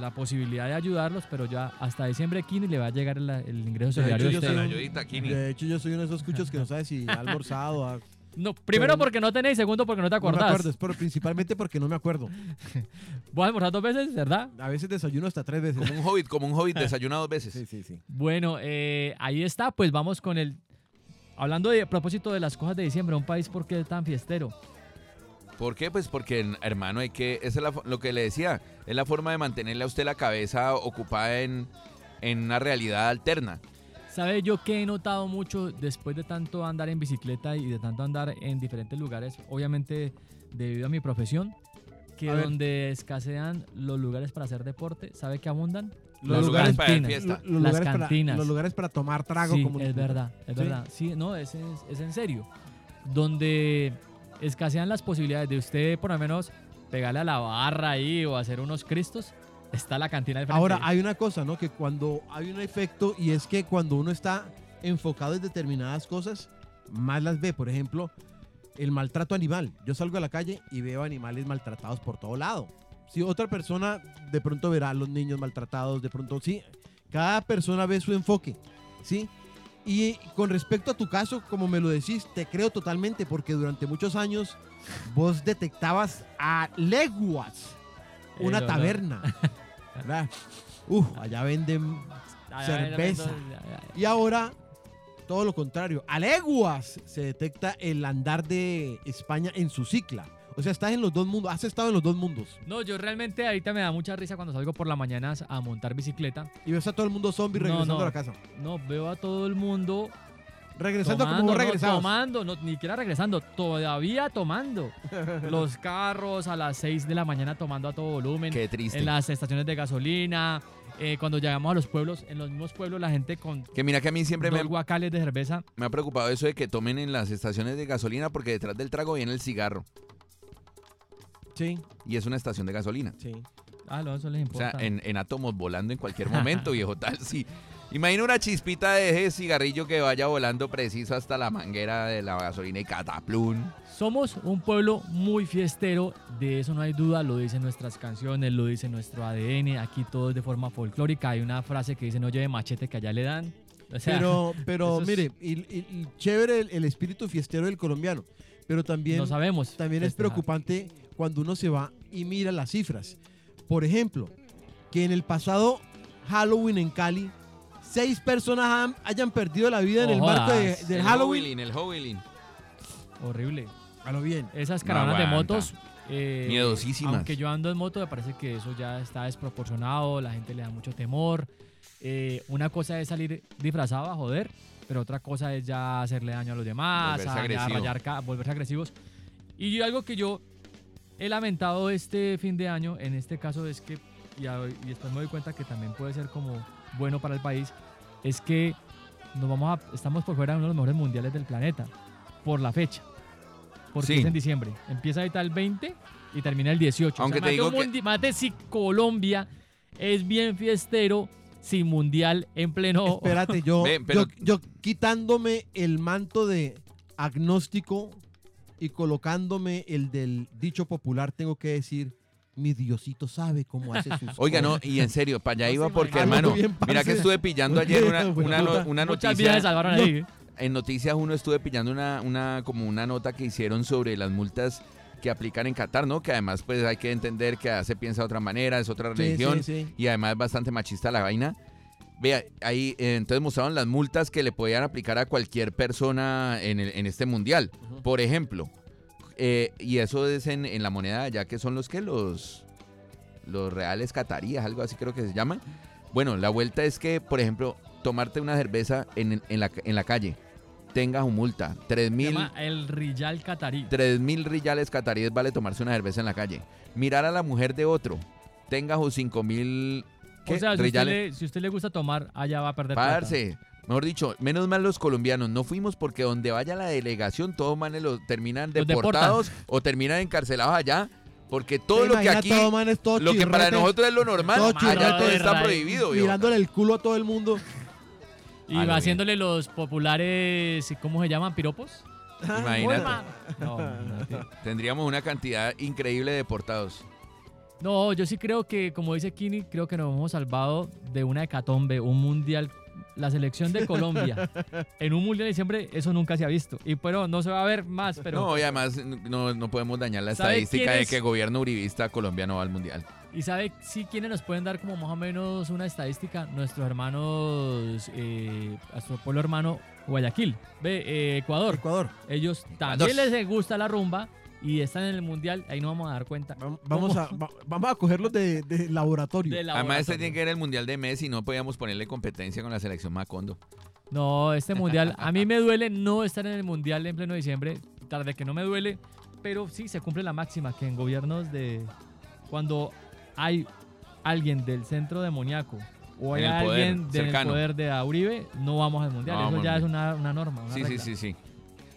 Speaker 2: la posibilidad de ayudarlos, pero ya hasta diciembre 15 le va a llegar el, el ingreso
Speaker 1: De hecho,
Speaker 2: solidario.
Speaker 1: yo soy un- de hecho, yo soy uno de esos cuchos que no sabe si ha almorzado. ha-
Speaker 2: No, primero
Speaker 1: Pero-
Speaker 2: porque no tenéis, segundo porque no te
Speaker 1: No me
Speaker 2: acordás.
Speaker 1: acuerdo, es por- principalmente porque no me acuerdo.
Speaker 2: ¿Vos has almorzado dos veces, verdad?
Speaker 1: A veces desayuno hasta tres veces.
Speaker 3: Como un hobbit, como un hobbit desayuna dos veces.
Speaker 1: Sí, sí, sí.
Speaker 2: Bueno, eh, ahí está, pues vamos con el... Hablando de a propósito de las cosas de diciembre, un país por qué es tan fiestero.
Speaker 3: ¿Por qué? Pues porque, hermano, hay que. Esa es la lo que le decía. Es la forma de mantenerle a usted la cabeza ocupada en, en una realidad alterna.
Speaker 2: ¿Sabe yo que he notado mucho después de tanto andar en bicicleta y de tanto andar en diferentes lugares? Obviamente debido a mi profesión, que
Speaker 1: A ver.
Speaker 2: donde escasean los lugares para hacer deporte, ¿sabe que abundan?
Speaker 1: Los
Speaker 2: Las
Speaker 1: lugares para
Speaker 2: cantinas.
Speaker 1: fiesta. Los
Speaker 2: Las
Speaker 1: lugares para-
Speaker 2: cantinas.
Speaker 1: los lugares para tomar trago
Speaker 2: Sí,
Speaker 1: como-
Speaker 2: es verdad, es
Speaker 1: Sí.
Speaker 2: verdad. Sí, no, es, es, es en serio. Donde escasean las posibilidades de usted, por lo menos, pegarle a la barra ahí o hacer unos cristos, está la cantina de frente.
Speaker 1: Ahora, hay una cosa, ¿no? Que cuando hay un efecto y es que cuando uno está enfocado en determinadas cosas, más las ve. Por ejemplo, el maltrato animal. Yo salgo a la calle y veo animales maltratados por todo lado. Si otra persona de pronto verá a los niños maltratados, de pronto sí. Cada persona ve su enfoque, ¿sí? Y con respecto a tu caso, como me lo decís, te creo totalmente porque durante muchos años vos detectabas a leguas una taberna. allá venden
Speaker 2: Allá
Speaker 1: cerveza. Y ahora, todo lo contrario. A leguas se detecta el andar de España en su cicla. O sea, estás en los dos mundos. Has estado en los dos mundos.
Speaker 2: No, yo realmente ahorita me da mucha risa cuando salgo por la mañana a montar bicicleta.
Speaker 1: Y ves a todo el mundo zombie regresando
Speaker 2: no,
Speaker 1: a la casa.
Speaker 2: No, veo a todo el mundo
Speaker 1: Regresando como
Speaker 2: tomando,
Speaker 1: vos
Speaker 2: no,
Speaker 1: regresabas.
Speaker 2: tomando, no, ni siquiera regresando, todavía tomando. Los carros a las 6 de la mañana tomando a todo volumen.
Speaker 3: Qué triste.
Speaker 2: En las estaciones de gasolina. eh, cuando llegamos a los pueblos, en los mismos pueblos la gente con
Speaker 3: Que mira que a mí siempre me,
Speaker 2: dos guacales de cerveza.
Speaker 3: me ha preocupado eso de que tomen en las estaciones de gasolina porque detrás del trago viene el cigarro.
Speaker 1: Sí.
Speaker 3: Y es una estación de gasolina.
Speaker 1: Sí.
Speaker 2: Ah, no, eso les
Speaker 3: O
Speaker 2: importa.
Speaker 3: sea, en, en átomos volando en cualquier momento, viejo, tal, sí. Imagina una chispita de ese cigarrillo que vaya volando preciso hasta la manguera de la gasolina y cataplún.
Speaker 2: Somos un pueblo muy fiestero, de eso no hay duda, lo dicen nuestras canciones, lo dice nuestro ADN, aquí todo es de forma folclórica, hay una frase que dice no lleve machete que allá le dan. O sea,
Speaker 1: Pero, pero
Speaker 2: es-
Speaker 1: mire, y, y- y chévere el, el espíritu fiestero del colombiano. Pero también,
Speaker 2: No sabemos
Speaker 1: también es
Speaker 2: festejar.
Speaker 1: preocupante cuando uno se va y mira las cifras. Por ejemplo, que en el pasado Halloween en Cali, seis personas han- hayan perdido la vida en el marco de- del
Speaker 3: el
Speaker 1: Halloween.
Speaker 3: Howling, el Howling.
Speaker 2: horrible.
Speaker 1: A lo bien.
Speaker 2: Esas
Speaker 3: No
Speaker 2: caravanas de motos. eh,
Speaker 3: Miedosísimas.
Speaker 2: Aunque yo ando en moto, me parece que eso ya está desproporcionado, la gente le da mucho temor. Eh, una cosa es salir disfrazado a joder, pero otra cosa es ya hacerle daño a los demás,
Speaker 3: Volverse
Speaker 2: a
Speaker 3: agresivo.
Speaker 2: rayar volverse agresivos. Y yo- algo que yo he lamentado este fin de año, en este caso es que, y, a- y después me doy cuenta que también puede ser como bueno para el país, es que nos vamos a, estamos por fuera de uno de los mejores mundiales del planeta, por la fecha. Porque
Speaker 3: Sí.
Speaker 2: es en diciembre. Empieza ahorita el 20 y termina el 18.
Speaker 3: Aunque
Speaker 2: O sea,
Speaker 3: te digo que-
Speaker 2: imagínate si Colombia es bien fiestero sin mundial en pleno...
Speaker 1: Espérate, yo,
Speaker 3: pero-
Speaker 1: yo, yo quitándome el manto de agnóstico y colocándome el del dicho popular, tengo que decir, mi Diosito sabe cómo hace sus
Speaker 3: Oiga, no, y en serio, para allá
Speaker 2: No
Speaker 3: iba porque, hermano, mira que estuve pillando ayer una, una, no- una
Speaker 2: Muchas vidas
Speaker 3: noticia.
Speaker 2: salvaron ahí.
Speaker 3: En Noticias uno estuve pillando una, una, como una nota que hicieron sobre las multas que aplican en Qatar, ¿no? Que además, pues hay que entender que allá se piensa de otra manera, es otra
Speaker 1: Sí,
Speaker 3: religión
Speaker 1: sí, sí.
Speaker 3: y además es bastante machista la vaina. Vea, ahí eh, entonces mostraron las multas que le podían aplicar a cualquier persona en, el- en este mundial. Por ejemplo, eh, y eso es en, en la moneda ya que son los que los los reales cataríes, algo así creo que se llaman. Bueno, la vuelta es que, por ejemplo, tomarte una cerveza en, en la, en la calle tenga su multa. 3
Speaker 2: Se
Speaker 3: mil
Speaker 2: llama el Riyal Qatarí.
Speaker 3: 3 mil riyales cataríes vale tomarse una cerveza en la calle. Mirar a la mujer de otro, tenga sus 5 mil
Speaker 2: O sea, si usted, le, si usted le gusta tomar, allá va a perder plata.
Speaker 3: Mejor dicho, menos mal los colombianos no fuimos porque donde vaya la delegación todos manes los terminan
Speaker 2: Los
Speaker 3: deportados o terminan encarcelados allá porque todo lo que aquí
Speaker 1: todo, man, es todo
Speaker 3: lo que para nosotros es lo normal,
Speaker 1: todo
Speaker 3: allá todo está
Speaker 2: Israel,
Speaker 3: prohibido. viejo.
Speaker 1: Mirándole el culo a todo el mundo.
Speaker 2: Y
Speaker 3: lo
Speaker 2: va
Speaker 3: bien.
Speaker 2: haciéndole los populares, ¿cómo se llaman? ¿Piropos?
Speaker 3: Imagínate.
Speaker 2: No.
Speaker 3: Tendríamos una cantidad increíble de deportados.
Speaker 2: No, yo sí creo que, como dice Kini, creo que nos hemos salvado de una hecatombe, un mundial. La selección de Colombia en un mundial de diciembre, eso nunca se ha visto. Y pero no se va a ver más, pero.
Speaker 3: No, y además no, no podemos dañar la
Speaker 2: ¿Sabe
Speaker 3: estadística de que gobierno uribista Colombia no va al mundial.
Speaker 2: ¿Y sabe sí quiénes nos pueden dar como más o menos una estadística? Nuestros hermanos, eh, nuestro pueblo hermano Guayaquil, ve, eh, Ecuador.
Speaker 1: Ecuador.
Speaker 2: Ellos también les gusta la rumba y están en el mundial, ahí nos vamos a dar cuenta.
Speaker 1: Vamos a, va- vamos a cogerlos de, de laboratorio.
Speaker 2: De
Speaker 3: Además, este tiene que ver el mundial de Messi, no podíamos ponerle competencia con la selección Macondo.
Speaker 2: No, este mundial, a mí me duele no estar en el mundial en pleno diciembre, tarde que no me duele, pero sí se cumple la máxima que en gobiernos de cuando hay alguien del centro demoníaco o hay
Speaker 3: poder,
Speaker 2: alguien del
Speaker 3: cercano.
Speaker 2: poder de Uribe, no vamos al mundial.
Speaker 3: No
Speaker 2: Eso ya es una, una norma. una
Speaker 3: Sí, sí, sí, sí.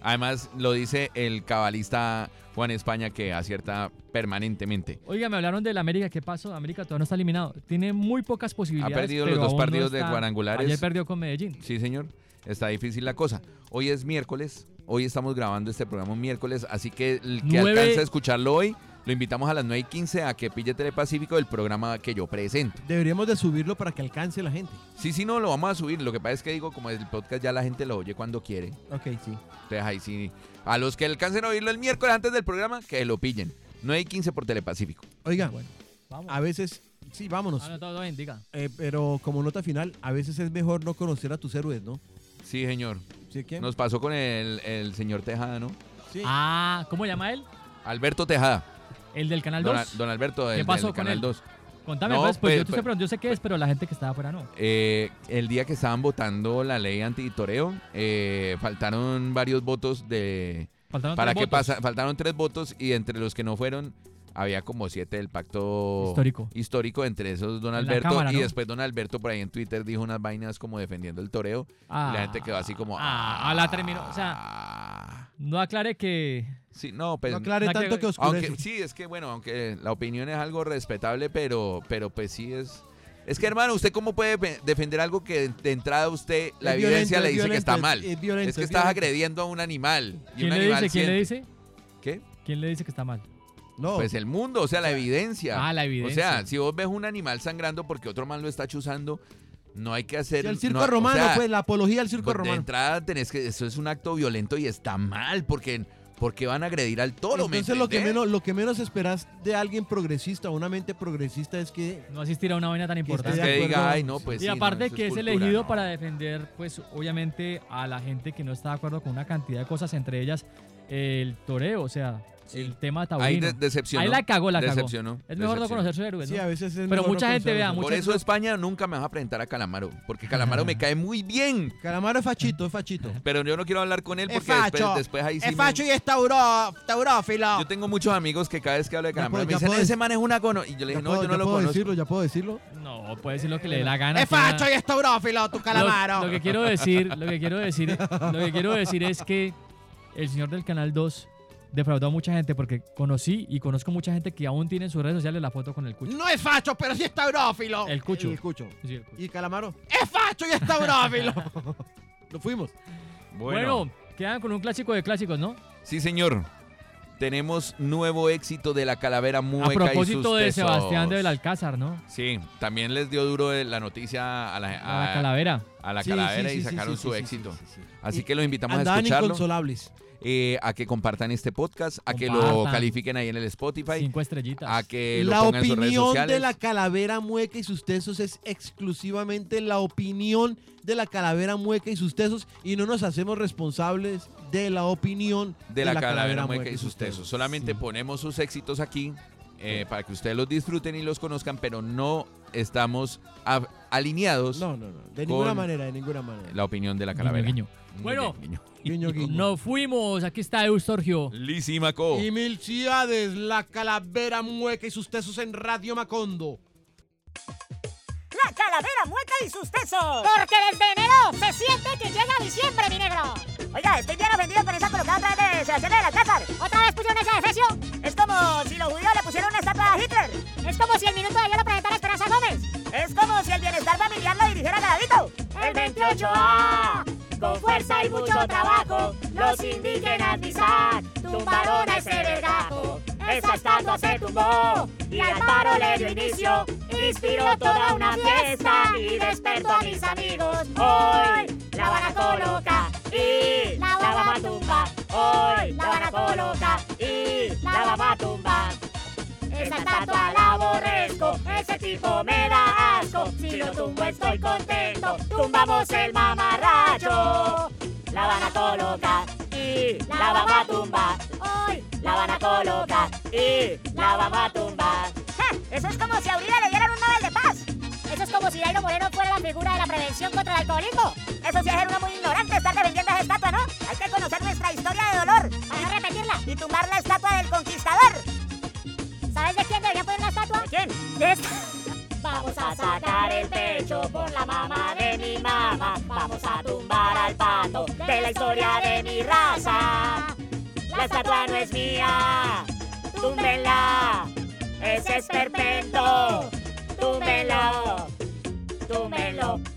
Speaker 3: Además, lo dice el cabalista Juan España que acierta permanentemente.
Speaker 2: Oiga, me hablaron del América. ¿Qué pasó? América todavía no está eliminado. Tiene muy pocas posibilidades.
Speaker 3: perdido los dos
Speaker 2: aún no
Speaker 3: partidos de cuadrangulares.
Speaker 2: Ayer perdió con Medellín.
Speaker 3: Sí, señor. Está difícil la cosa. Hoy es miércoles. Hoy estamos grabando este programa miércoles. Así que el que
Speaker 2: Nueve-
Speaker 3: alcance a escucharlo hoy, lo invitamos a las 9 y 15 a que pille Telepacífico el programa que yo presento.
Speaker 1: Deberíamos de subirlo para que alcance la gente.
Speaker 3: Sí, sí, no, lo vamos a subir. Lo que pasa es que digo, como el podcast ya la gente lo oye cuando quiere.
Speaker 1: Ok, sí.
Speaker 3: Entonces ahí sí. A los que alcancen a oírlo el miércoles antes del programa, que lo pillen. 9 y 15 por Telepacífico.
Speaker 1: Oiga,
Speaker 2: Vamos.
Speaker 1: a veces, sí, vámonos.
Speaker 2: Ah, no, todo bien, diga.
Speaker 1: Eh, pero como nota final, a veces es mejor no conocer a tus héroes, ¿no?
Speaker 3: Sí, señor.
Speaker 1: ¿Sí?
Speaker 3: Nos pasó con el, el señor Tejada, ¿no?
Speaker 1: Sí.
Speaker 2: Ah, ¿cómo llama él?
Speaker 3: Alberto Tejada.
Speaker 2: El del Canal
Speaker 3: Don,
Speaker 2: 2.
Speaker 3: Don Alberto del,
Speaker 2: ¿Qué pasó
Speaker 3: del
Speaker 2: con
Speaker 3: Canal
Speaker 2: él?
Speaker 3: 2.
Speaker 2: Contame,
Speaker 3: No,
Speaker 2: pues, pues,
Speaker 3: pues,
Speaker 2: yo, te
Speaker 3: pues-
Speaker 2: preguntando, yo sé qué es, pero la gente que estaba afuera no.
Speaker 3: Eh, el día que estaban votando la ley antitoreo, eh, faltaron varios votos de...
Speaker 2: Faltaron
Speaker 3: ¿Para
Speaker 2: tres votos.
Speaker 3: pasa? Faltaron tres votos y entre los que no fueron había como siete del pacto
Speaker 2: Histórico.
Speaker 3: histórico, entre esos Don Alberto
Speaker 2: Cámara,
Speaker 3: y después Don Alberto por ahí en Twitter dijo unas vainas como defendiendo el toreo
Speaker 2: Ah,
Speaker 3: y la gente quedó así como
Speaker 2: Ah, a la terminó. O sea,
Speaker 3: ah.
Speaker 2: No aclare que.
Speaker 3: sí, no, pues
Speaker 1: no aclare
Speaker 2: la que-
Speaker 1: tanto que oscurece.
Speaker 3: aunque sí, es que bueno, aunque la opinión es algo respetable, pero pero pues sí es es que hermano, ¿usted cómo puede defender algo que de entrada usted, la
Speaker 1: Es
Speaker 3: evidencia
Speaker 1: violento,
Speaker 3: le
Speaker 1: es
Speaker 3: dice que está mal?
Speaker 1: es- es violento,
Speaker 3: es que
Speaker 1: es
Speaker 3: estás
Speaker 1: violento.
Speaker 3: agrediendo a un animal. Y
Speaker 2: ¿Quién
Speaker 3: un
Speaker 2: le
Speaker 3: animal
Speaker 2: dice? ¿Quién le dice?
Speaker 3: ¿Qué?
Speaker 2: ¿Quién le dice que está mal?
Speaker 1: no,
Speaker 3: Pues el mundo, o sea, la evidencia.
Speaker 2: Ah, la
Speaker 3: O
Speaker 2: evidencia.
Speaker 3: sea, si vos ves un animal sangrando porque otro man lo está chuzando, no hay que hacer.
Speaker 1: Sí, el circo
Speaker 3: no- o
Speaker 1: romano,
Speaker 3: sea,
Speaker 1: pues, la apología al circo
Speaker 3: pues, de
Speaker 1: romano.
Speaker 3: entrada tenés que. Eso es un acto violento y está mal, porque, porque van a agredir al toro, ¿me
Speaker 1: Entonces lo que, menos, lo que menos esperas de alguien progresista, una mente progresista, es que
Speaker 2: No asistir a una vaina tan importante.
Speaker 3: que diga, ay, no, pues
Speaker 2: y
Speaker 3: sí,
Speaker 2: aparte que es
Speaker 3: cultura,
Speaker 2: elegido
Speaker 3: no.
Speaker 2: para defender, pues obviamente a la gente que no está de acuerdo con una cantidad de cosas, entre ellas el toreo, o sea, el tema taurino.
Speaker 3: Ahí de- decepcionó.
Speaker 2: Ahí la cagó, la cagó.
Speaker 3: Decepcionó,
Speaker 2: Es mejor no conocer su héroe, ¿no?
Speaker 1: sí, a veces es
Speaker 2: Pero
Speaker 1: mejor no
Speaker 2: mucha gente, vea,
Speaker 3: Por
Speaker 2: muchas-
Speaker 3: eso España nunca me vas a presentar a Calamaro, porque Calamaro me cae muy bien.
Speaker 1: Calamaro es fachito, es fachito.
Speaker 3: Pero yo no quiero hablar con él
Speaker 6: Es
Speaker 3: porque después,
Speaker 6: facho.
Speaker 3: después ahí sí.
Speaker 6: es
Speaker 3: me-
Speaker 6: facho y es tauró, taurófilo.
Speaker 3: Yo tengo muchos amigos que cada vez que hablo de
Speaker 1: Ya
Speaker 3: Calamaro
Speaker 1: puedo-
Speaker 3: me
Speaker 1: ya
Speaker 3: dicen,
Speaker 1: puedo
Speaker 3: ese man es una cono. Y yo le dije, no,
Speaker 1: puedo,
Speaker 3: yo no lo
Speaker 1: puedo
Speaker 3: conozco.
Speaker 1: decirlo, ya puedo decirlo.
Speaker 2: No, puede decir lo que le dé la gana.
Speaker 6: Es facho y es taurófilo, tu calamaro.
Speaker 2: Lo, lo que quiero decir, lo que quiero decir, lo que quiero decir es que el señor del Canal 2 defraudó a mucha gente porque conocí y conozco mucha gente que aún tiene en sus redes sociales la foto con el cucho.
Speaker 6: No es facho, pero sí es taurófilo.
Speaker 2: El cucho.
Speaker 1: El cucho.
Speaker 2: Sí, el cucho.
Speaker 1: Y Calamaro,
Speaker 6: Es facho y es taurófilo.
Speaker 1: lo fuimos.
Speaker 2: Bueno, quedan con un clásico de clásicos, ¿no?
Speaker 3: Sí, señor. Tenemos nuevo éxito de la calavera mueca
Speaker 2: A propósito
Speaker 3: y sus
Speaker 2: de
Speaker 3: tesos.
Speaker 2: Sebastián de Belalcázar, ¿no?
Speaker 3: Sí, también les dio duro la noticia a la,
Speaker 2: A la calavera.
Speaker 3: a la
Speaker 1: Sí,
Speaker 3: calavera
Speaker 1: sí,
Speaker 3: y
Speaker 1: sí,
Speaker 3: sacaron
Speaker 1: sí,
Speaker 3: su éxito.
Speaker 1: sí, sí, sí.
Speaker 3: Así
Speaker 1: Y
Speaker 3: que los invitamos a escucharlo.
Speaker 1: inconsolables.
Speaker 3: Eh, a que compartan este podcast, a que lo
Speaker 2: Compartan.
Speaker 3: califiquen ahí en el Spotify,
Speaker 2: Cinco estrellitas.
Speaker 3: a que lo
Speaker 1: La
Speaker 3: pongan en sus redes
Speaker 1: opinión
Speaker 3: sociales.
Speaker 1: de la calavera mueca y sus tesos es exclusivamente la opinión de la calavera mueca y sus tesos y no nos hacemos responsables de la opinión
Speaker 3: de la, calavera mueca y sus tesos. Solamente ponemos sus éxitos aquí eh, para que ustedes los disfruten y los conozcan, pero no estamos a- alineados
Speaker 1: No, no, no. De ninguna manera, de ninguna manera.
Speaker 3: la opinión de la
Speaker 2: Guiño,
Speaker 3: calavera.
Speaker 2: guiño.
Speaker 3: Muy
Speaker 2: Bueno,
Speaker 3: bien, guiño.
Speaker 1: Guiño, guiño.
Speaker 2: Nos fuimos. Aquí está Eustorgio.
Speaker 3: Lísimaco.
Speaker 1: Y mil ciudades, la calavera mueca y sus tesos en Radio Macondo.
Speaker 11: La calavera mueca y sus tesos. Porque desde enero se siente que llega diciembre, mi negro. Oiga, estoy bien ofendido con esa colocada otra vez de Sebastián de la Alcázar. ¿Otra vez pusieron esa de Efesio? Es como si los judíos le pusieron una estatua a Hitler. Es como si el minuto de ayer Es como si el bienestar familiar lo dirigiera Garavito. El 28A. Con fuerza y mucho trabajo, los indígenas Misak tumbaron a ese vergajo. Esa estatua se tumbó y al paro le dio inicio. Inspiró toda una fiesta y despertó a mis amigos. Hoy la van a y la vamos a. Hoy la van a y la vamos a. Esa estatua la aborrezco, ese tipo me da asco. Si lo tumbo estoy contento, tumbamos el mamarracho. La van a colocar y la vamos a tumbar. Hoy la van a colocar y la vamos a tumbar. Eso es como si a Uribe le dieran un Nobel de Paz. Eso es como si Dairo Moreno fuera la figura de la prevención contra el alcoholismo. Eso sí es ser uno muy ignorante estar defendiendo esa estatua, ¿no? Hay que conocer nuestra historia de dolor para no repetirla y tumbar la estatua del conquistador. Vamos a sacar el pecho por la mamá de mi mamá. Vamos a tumbar al pato de la historia de mi raza. La estatua no es mía. Túmbenla. Ese es perpento. Túmbenlo. Túmbenlo.